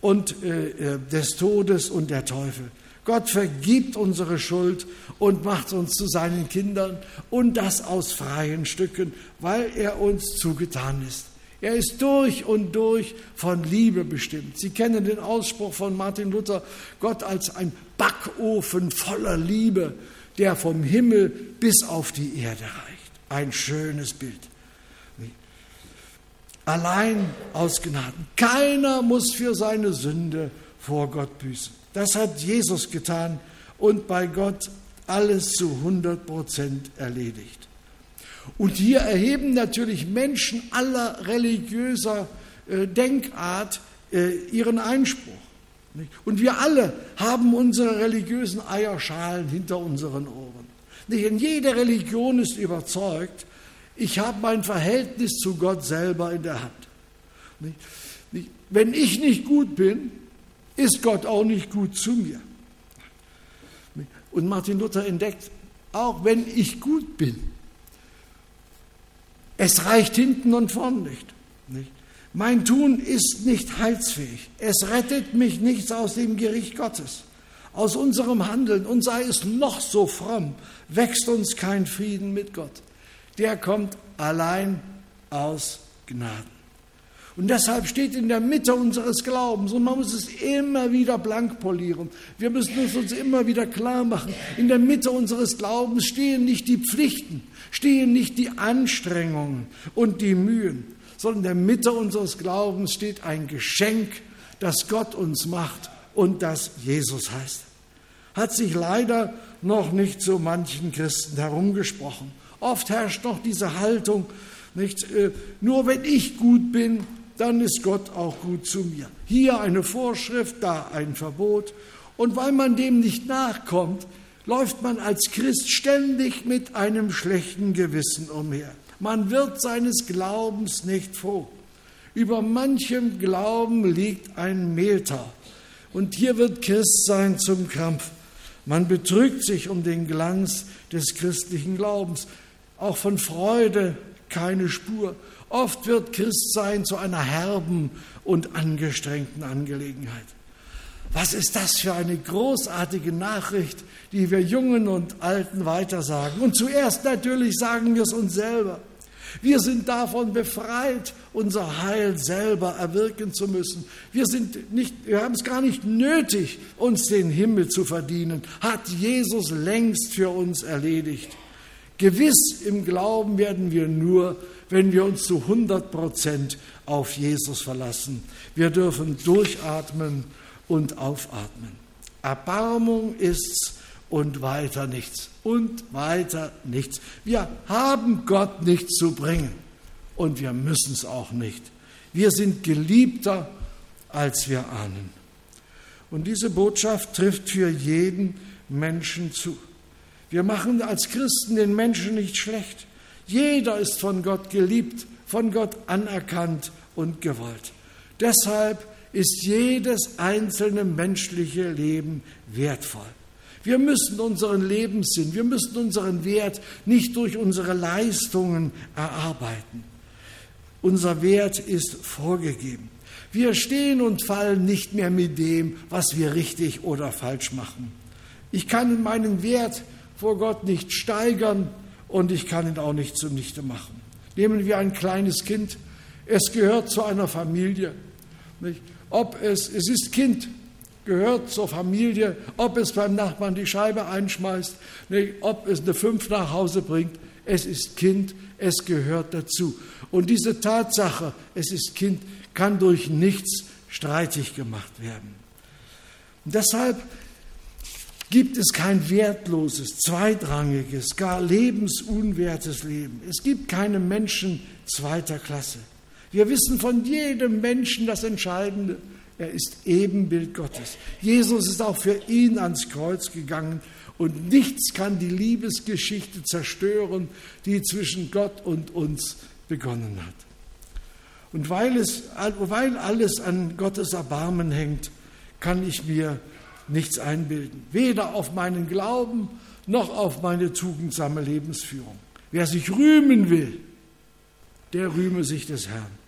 A: und äh, äh, des Todes und der Teufel. Gott vergibt unsere Schuld und macht uns zu seinen Kindern und das aus freien Stücken, weil er uns zugetan ist. Er ist durch und durch von Liebe bestimmt. Sie kennen den Ausspruch von Martin Luther, Gott als ein Backofen voller Liebe, der vom Himmel bis auf die Erde reicht. Ein schönes Bild allein aus Gnaden. Keiner muss für seine Sünde vor Gott büßen. Das hat Jesus getan und bei Gott alles zu 100 Prozent erledigt. Und hier erheben natürlich Menschen aller religiöser äh, Denkart äh, ihren Einspruch. Und wir alle haben unsere religiösen Eierschalen hinter unseren Ohren. Nicht? jede Religion ist überzeugt, ich habe mein Verhältnis zu Gott selber in der Hand. Wenn ich nicht gut bin, ist Gott auch nicht gut zu mir. Und Martin Luther entdeckt, auch wenn ich gut bin, es reicht hinten und vorn nicht. Mein Tun ist nicht heilsfähig. Es rettet mich nichts aus dem Gericht Gottes. Aus unserem Handeln, und sei es noch so fromm, wächst uns kein Frieden mit Gott der kommt allein aus Gnaden. Und deshalb steht in der Mitte unseres Glaubens, und man muss es immer wieder blank polieren, wir müssen es uns immer wieder klar machen, in der Mitte unseres Glaubens stehen nicht die Pflichten, stehen nicht die Anstrengungen und die Mühen, sondern in der Mitte unseres Glaubens steht ein Geschenk, das Gott uns macht und das Jesus heißt. Hat sich leider noch nicht so manchen Christen herumgesprochen. Oft herrscht noch diese Haltung, nicht, äh, nur wenn ich gut bin, dann ist Gott auch gut zu mir. Hier eine Vorschrift, da ein Verbot. Und weil man dem nicht nachkommt, läuft man als Christ ständig mit einem schlechten Gewissen umher. Man wird seines Glaubens nicht froh. Über manchem Glauben liegt ein Mehltau. Und hier wird Christsein zum Krampf. Man betrügt sich um den Glanz des christlichen Glaubens auch von Freude keine Spur. Oft wird Christsein zu einer herben und angestrengten Angelegenheit. Was ist das für eine großartige Nachricht, die wir Jungen und Alten weitersagen? Und zuerst natürlich sagen wir es uns selber. Wir sind davon befreit, unser Heil selber erwirken zu müssen. Wir, sind nicht, wir haben es gar nicht nötig, uns den Himmel zu verdienen. Hat Jesus längst für uns erledigt. Gewiss im Glauben werden wir nur, wenn wir uns zu 100 Prozent auf Jesus verlassen. Wir dürfen durchatmen und aufatmen. Erbarmung ist's und weiter nichts und weiter nichts. Wir haben Gott nichts zu bringen und wir müssen es auch nicht. Wir sind geliebter, als wir ahnen. Und diese Botschaft trifft für jeden Menschen zu. Wir machen als Christen den Menschen nicht schlecht. Jeder ist von Gott geliebt, von Gott anerkannt und gewollt. Deshalb ist jedes einzelne menschliche Leben wertvoll. Wir müssen unseren Lebenssinn, wir müssen unseren Wert nicht durch unsere Leistungen erarbeiten. Unser Wert ist vorgegeben. Wir stehen und fallen nicht mehr mit dem, was wir richtig oder falsch machen. Ich kann meinen Wert vor Gott nicht steigern und ich kann ihn auch nicht zunichte machen. Nehmen wir ein kleines Kind. Es gehört zu einer Familie. Ob es, es ist Kind, gehört zur Familie, ob es beim Nachbarn die Scheibe einschmeißt, ob es eine Fünf nach Hause bringt. Es ist Kind, es gehört dazu. Und diese Tatsache, es ist Kind, kann durch nichts streitig gemacht werden. Und deshalb gibt es kein wertloses, zweitrangiges, gar lebensunwertes Leben. Es gibt keine Menschen zweiter Klasse. Wir wissen von jedem Menschen das Entscheidende. Er ist Ebenbild Gottes. Jesus ist auch für ihn ans Kreuz gegangen und nichts kann die Liebesgeschichte zerstören, die zwischen Gott und uns begonnen hat. Und weil, es, weil alles an Gottes Erbarmen hängt, kann ich mir nichts einbilden. Weder auf meinen Glauben noch auf meine tugendsame Lebensführung. Wer sich rühmen will, der rühme sich des Herrn.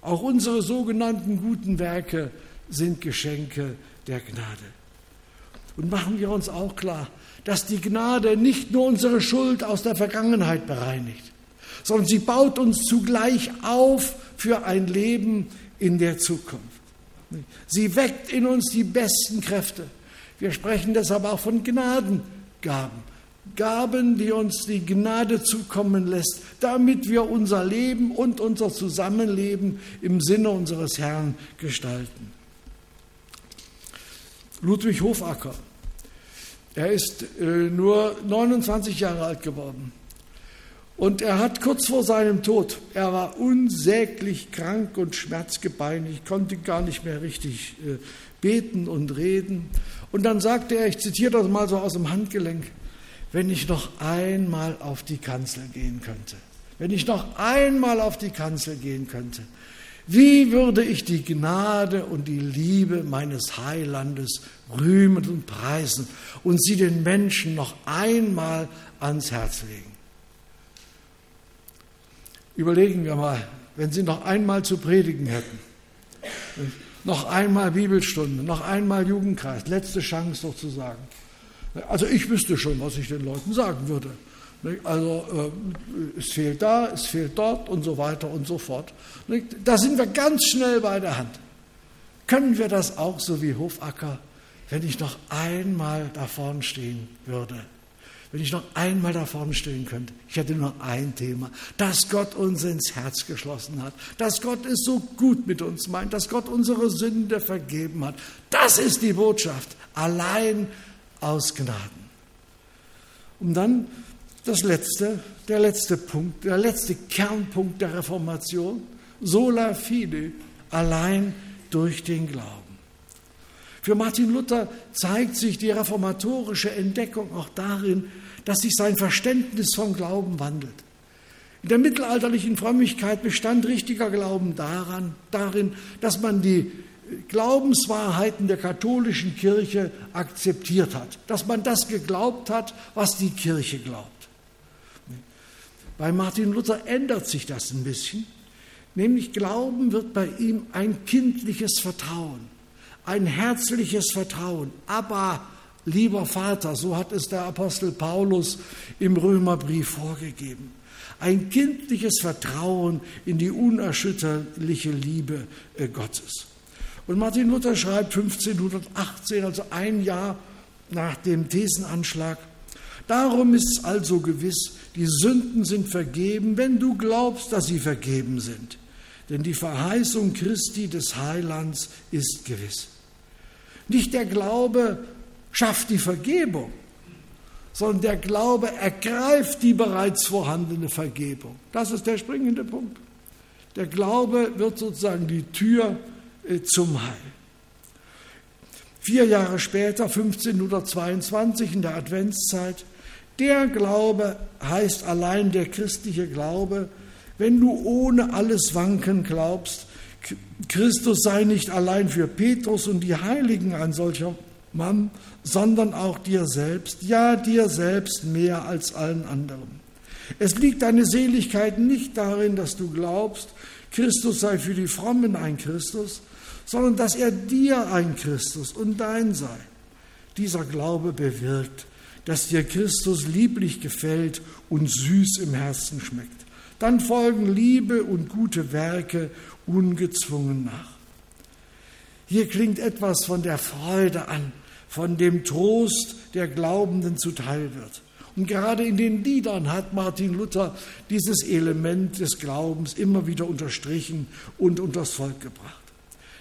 A: Auch unsere sogenannten guten Werke sind Geschenke der Gnade. Und machen wir uns auch klar, dass die Gnade nicht nur unsere Schuld aus der Vergangenheit bereinigt, sondern sie baut uns zugleich auf für ein Leben in der Zukunft. Sie weckt in uns die besten Kräfte. Wir sprechen deshalb auch von Gnadengaben. Gaben, die uns die Gnade zukommen lässt, damit wir unser Leben und unser Zusammenleben im Sinne unseres Herrn gestalten. Ludwig Hofacker, er ist äh, nur 29 Jahre alt geworden. Und er hat kurz vor seinem Tod, er war unsäglich krank und schmerzgebeinigt, konnte gar nicht mehr richtig äh, beten und reden. Und dann sagte er, ich zitiere das mal so aus dem Handgelenk, wenn ich noch einmal auf die Kanzel gehen könnte, wenn ich noch einmal auf die Kanzel gehen könnte, wie würde ich die Gnade und die Liebe meines Heilandes rühmen und preisen und sie den Menschen noch einmal ans Herz legen? Überlegen wir mal, wenn Sie noch einmal zu predigen hätten, noch einmal Bibelstunde, noch einmal Jugendkreis, letzte Chance sozusagen. Also ich wüsste schon, was ich den Leuten sagen würde. Also äh, es fehlt da, es fehlt dort und so weiter und so fort. Da sind wir ganz schnell bei der Hand. Können wir das auch so wie Hofacker, wenn ich noch einmal da vorne stehen würde? Wenn ich noch einmal da vorne stehen könnte, ich hätte nur ein Thema, dass Gott uns ins Herz geschlossen hat, dass Gott es so gut mit uns meint, dass Gott unsere Sünde vergeben hat. Das ist die Botschaft, allein aus Gnaden. Und dann das letzte, der letzte Punkt, der letzte Kernpunkt der Reformation, sola fide, allein durch den Glauben. Für Martin Luther zeigt sich die reformatorische Entdeckung auch darin, dass sich sein Verständnis vom Glauben wandelt. In der mittelalterlichen Frömmigkeit bestand richtiger Glauben daran, darin, dass man die Glaubenswahrheiten der katholischen Kirche akzeptiert hat, dass man das geglaubt hat, was die Kirche glaubt. Bei Martin Luther ändert sich das ein bisschen, nämlich Glauben wird bei ihm ein kindliches Vertrauen ein herzliches Vertrauen. Aber, lieber Vater, so hat es der Apostel Paulus im Römerbrief vorgegeben. Ein kindliches Vertrauen in die unerschütterliche Liebe äh, Gottes. Und Martin Luther schreibt 1518, also ein Jahr nach dem Thesenanschlag, Darum ist es also gewiss, die Sünden sind vergeben, wenn du glaubst, dass sie vergeben sind. Denn die Verheißung Christi des Heilands ist gewiss. Nicht der Glaube schafft die Vergebung, sondern der Glaube ergreift die bereits vorhandene Vergebung. Das ist der springende Punkt. Der Glaube wird sozusagen die Tür äh, zum Heil. Vier Jahre später, 1522 in der Adventszeit, der Glaube heißt allein der christliche Glaube, wenn du ohne alles Wanken glaubst, Christus sei nicht allein für Petrus und die Heiligen ein solcher Mann, sondern auch dir selbst, ja dir selbst mehr als allen anderen. Es liegt deine Seligkeit nicht darin, dass du glaubst, Christus sei für die Frommen ein Christus, sondern dass er dir ein Christus und dein sei. Dieser Glaube bewirkt, dass dir Christus lieblich gefällt und süß im Herzen schmeckt. Dann folgen Liebe und gute Werke ungezwungen nach. Hier klingt etwas von der Freude an, von dem Trost, der Glaubenden zuteil wird. Und gerade in den Liedern hat Martin Luther dieses Element des Glaubens immer wieder unterstrichen und unters Volk gebracht.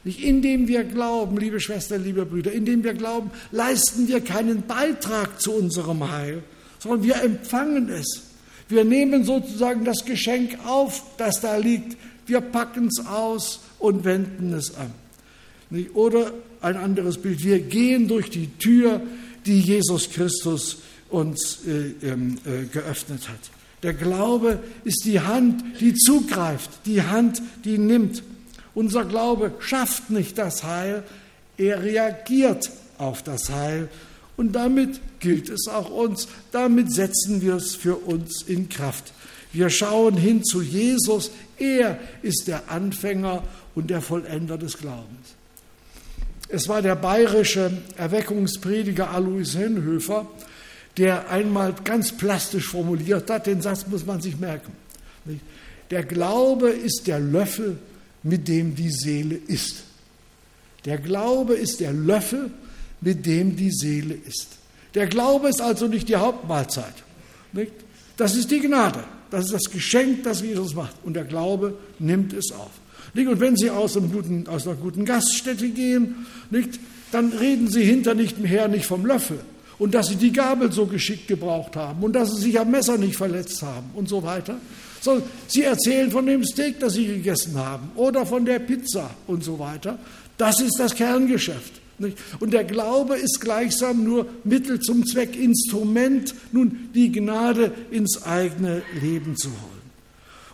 A: Nicht indem wir glauben, liebe Schwestern, liebe Brüder, indem wir glauben, leisten wir keinen Beitrag zu unserem Heil, sondern wir empfangen es. Wir nehmen sozusagen das Geschenk auf, das da liegt. Wir packen es aus und wenden es an. Oder ein anderes Bild, wir gehen durch die Tür, die Jesus Christus uns äh, ähm, äh, geöffnet hat. Der Glaube ist die Hand, die zugreift, die Hand, die nimmt. Unser Glaube schafft nicht das Heil, er reagiert auf das Heil. Und damit gilt es auch uns, damit setzen wir es für uns in Kraft. Wir schauen hin zu Jesus, er ist der Anfänger und der Vollender des Glaubens. Es war der bayerische Erweckungsprediger Alois Henhöfer, der einmal ganz plastisch formuliert hat, den Satz muss man sich merken. Der Glaube ist der Löffel, mit dem die Seele isst. Der Glaube ist der Löffel, mit dem die Seele isst. Der Glaube ist also nicht die Hauptmahlzeit. Nicht? Das ist die Gnade. Das ist das Geschenk, das Jesus macht. Und der Glaube nimmt es auf. Nicht? Und wenn Sie aus, guten, aus einer guten Gaststätte gehen, nicht? dann reden Sie hinter nicht mehr nicht vom Löffel und dass Sie die Gabel so geschickt gebraucht haben und dass Sie sich am Messer nicht verletzt haben und so weiter, sondern Sie erzählen von dem Steak, das Sie gegessen haben oder von der Pizza und so weiter. Das ist das Kerngeschäft. Und der Glaube ist gleichsam nur Mittel zum Zweck, Instrument, nun die Gnade ins eigene Leben zu holen.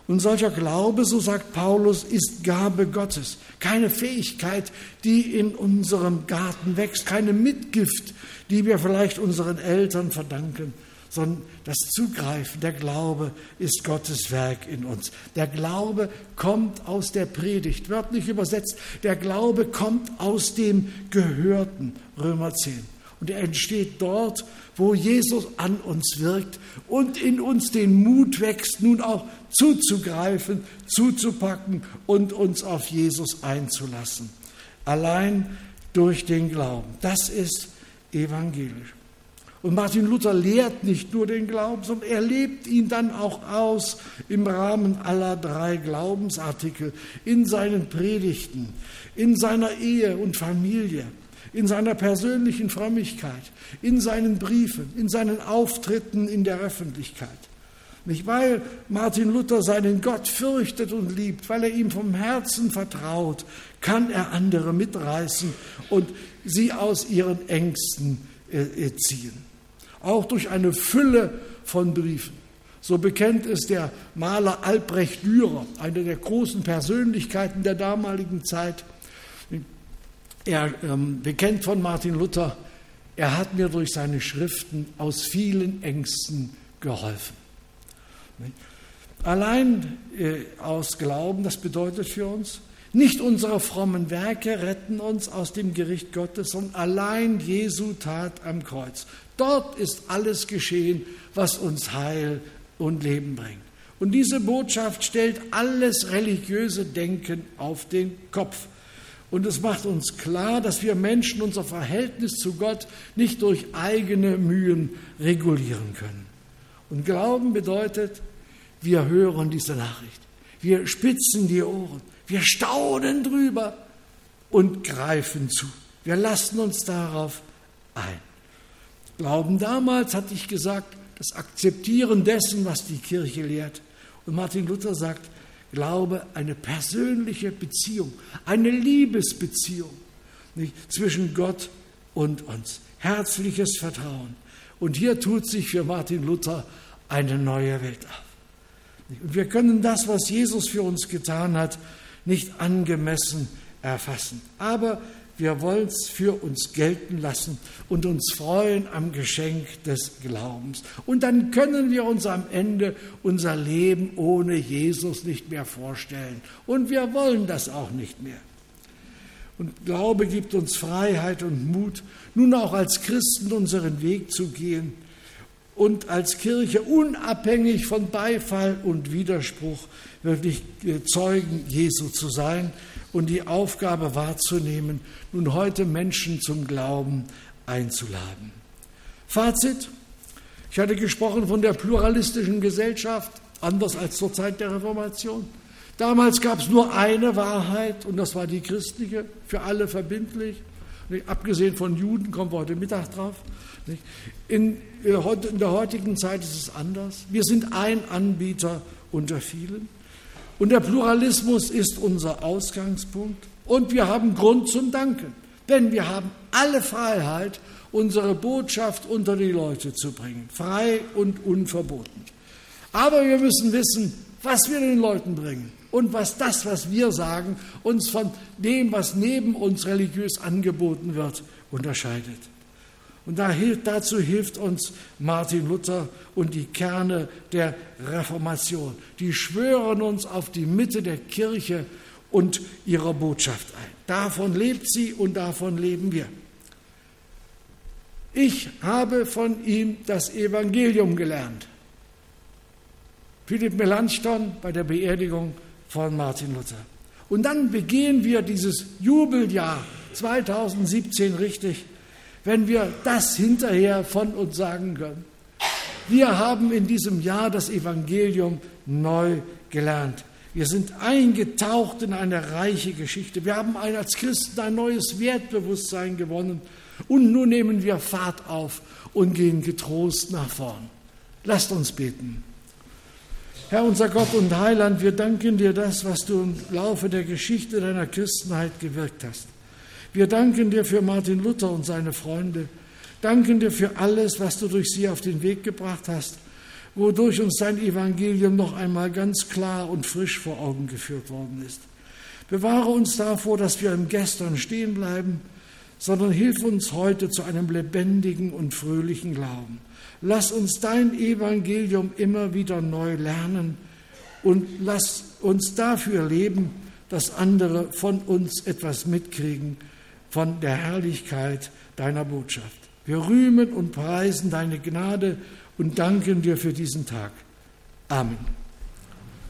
A: Und solcher Glaube, so sagt Paulus, ist Gabe Gottes. Keine Fähigkeit, die in unserem Garten wächst, keine Mitgift, die wir vielleicht unseren Eltern verdanken, sondern das Zugreifen, der Glaube ist Gottes Werk in uns. Der Glaube kommt aus der Predigt, wörtlich übersetzt, der Glaube kommt aus dem Gehörten, Römer 10. Und er entsteht dort, wo Jesus an uns wirkt und in uns den Mut wächst, nun auch zuzugreifen, zuzupacken und uns auf Jesus einzulassen. Allein durch den Glauben. Das ist evangelisch. Und Martin Luther lehrt nicht nur den Glauben, sondern er lebt ihn dann auch aus im Rahmen aller drei Glaubensartikel, in seinen Predigten, in seiner Ehe und Familie, in seiner persönlichen Frömmigkeit, in seinen Briefen, in seinen Auftritten in der Öffentlichkeit. Nicht weil Martin Luther seinen Gott fürchtet und liebt, weil er ihm vom Herzen vertraut, kann er andere mitreißen und sie aus ihren Ängsten äh, ziehen. Auch durch eine Fülle von Briefen. So bekennt es der Maler Albrecht Dürer, einer der großen Persönlichkeiten der damaligen Zeit. Er ähm, bekennt von Martin Luther, er hat mir durch seine Schriften aus vielen Ängsten geholfen. Allein äh, aus Glauben, das bedeutet für uns, nicht unsere frommen Werke retten uns aus dem Gericht Gottes, sondern allein Jesu Tat am Kreuz. Dort ist alles geschehen, was uns Heil und Leben bringt. Und diese Botschaft stellt alles religiöse Denken auf den Kopf. Und es macht uns klar, dass wir Menschen unser Verhältnis zu Gott nicht durch eigene Mühen regulieren können. Und Glauben bedeutet, wir hören diese Nachricht, wir spitzen die Ohren, wir staunen drüber und greifen zu. Wir lassen uns darauf ein. Glauben damals, hatte ich gesagt, das Akzeptieren dessen, was die Kirche lehrt. Und Martin Luther sagt, Glaube eine persönliche Beziehung, eine Liebesbeziehung nicht, zwischen Gott und uns. Herzliches Vertrauen. Und hier tut sich für Martin Luther eine neue Welt auf. Und wir können das, was Jesus für uns getan hat, nicht angemessen erfassen. Aber wir wollen es für uns gelten lassen und uns freuen am Geschenk des Glaubens. Und dann können wir uns am Ende unser Leben ohne Jesus nicht mehr vorstellen. Und wir wollen das auch nicht mehr. Und Glaube gibt uns Freiheit und Mut, nun auch als Christen unseren Weg zu gehen und als Kirche unabhängig von Beifall und Widerspruch wirklich Zeugen Jesu zu sein und die Aufgabe wahrzunehmen, nun heute Menschen zum Glauben einzuladen. Fazit. Ich hatte gesprochen von der pluralistischen Gesellschaft, anders als zur Zeit der Reformation. Damals gab es nur eine Wahrheit und das war die christliche, für alle verbindlich. Abgesehen von Juden kommen wir heute Mittag drauf. In, in der heutigen Zeit ist es anders. Wir sind ein Anbieter unter vielen. Und der Pluralismus ist unser Ausgangspunkt. Und wir haben Grund zum Danken, denn wir haben alle Freiheit, unsere Botschaft unter die Leute zu bringen, frei und unverboten. Aber wir müssen wissen, was wir den Leuten bringen und was das, was wir sagen, uns von dem, was neben uns religiös angeboten wird, unterscheidet. Und dazu hilft uns Martin Luther und die Kerne der Reformation. Die schwören uns auf die Mitte der Kirche und ihrer Botschaft ein. Davon lebt sie und davon leben wir. Ich habe von ihm das Evangelium gelernt. Philipp Melanchthon bei der Beerdigung von Martin Luther. Und dann begehen wir dieses Jubeljahr 2017 richtig wenn wir das hinterher von uns sagen können. Wir haben in diesem Jahr das Evangelium neu gelernt. Wir sind eingetaucht in eine reiche Geschichte. Wir haben als Christen ein neues Wertbewusstsein gewonnen. Und nun nehmen wir Fahrt auf und gehen getrost nach vorn. Lasst uns beten. Herr unser Gott und Heiland, wir danken dir das, was du im Laufe der Geschichte deiner Christenheit gewirkt hast. Wir danken dir für Martin Luther und seine Freunde, danken dir für alles, was du durch sie auf den Weg gebracht hast, wodurch uns dein Evangelium noch einmal ganz klar und frisch vor Augen geführt worden ist. Bewahre uns davor, dass wir im Gestern stehen bleiben, sondern hilf uns heute zu einem lebendigen und fröhlichen Glauben. Lass uns dein Evangelium immer wieder neu lernen und lass uns dafür leben, dass andere von uns etwas mitkriegen von der Herrlichkeit deiner Botschaft. Wir rühmen und preisen deine Gnade und danken dir für diesen Tag. Amen.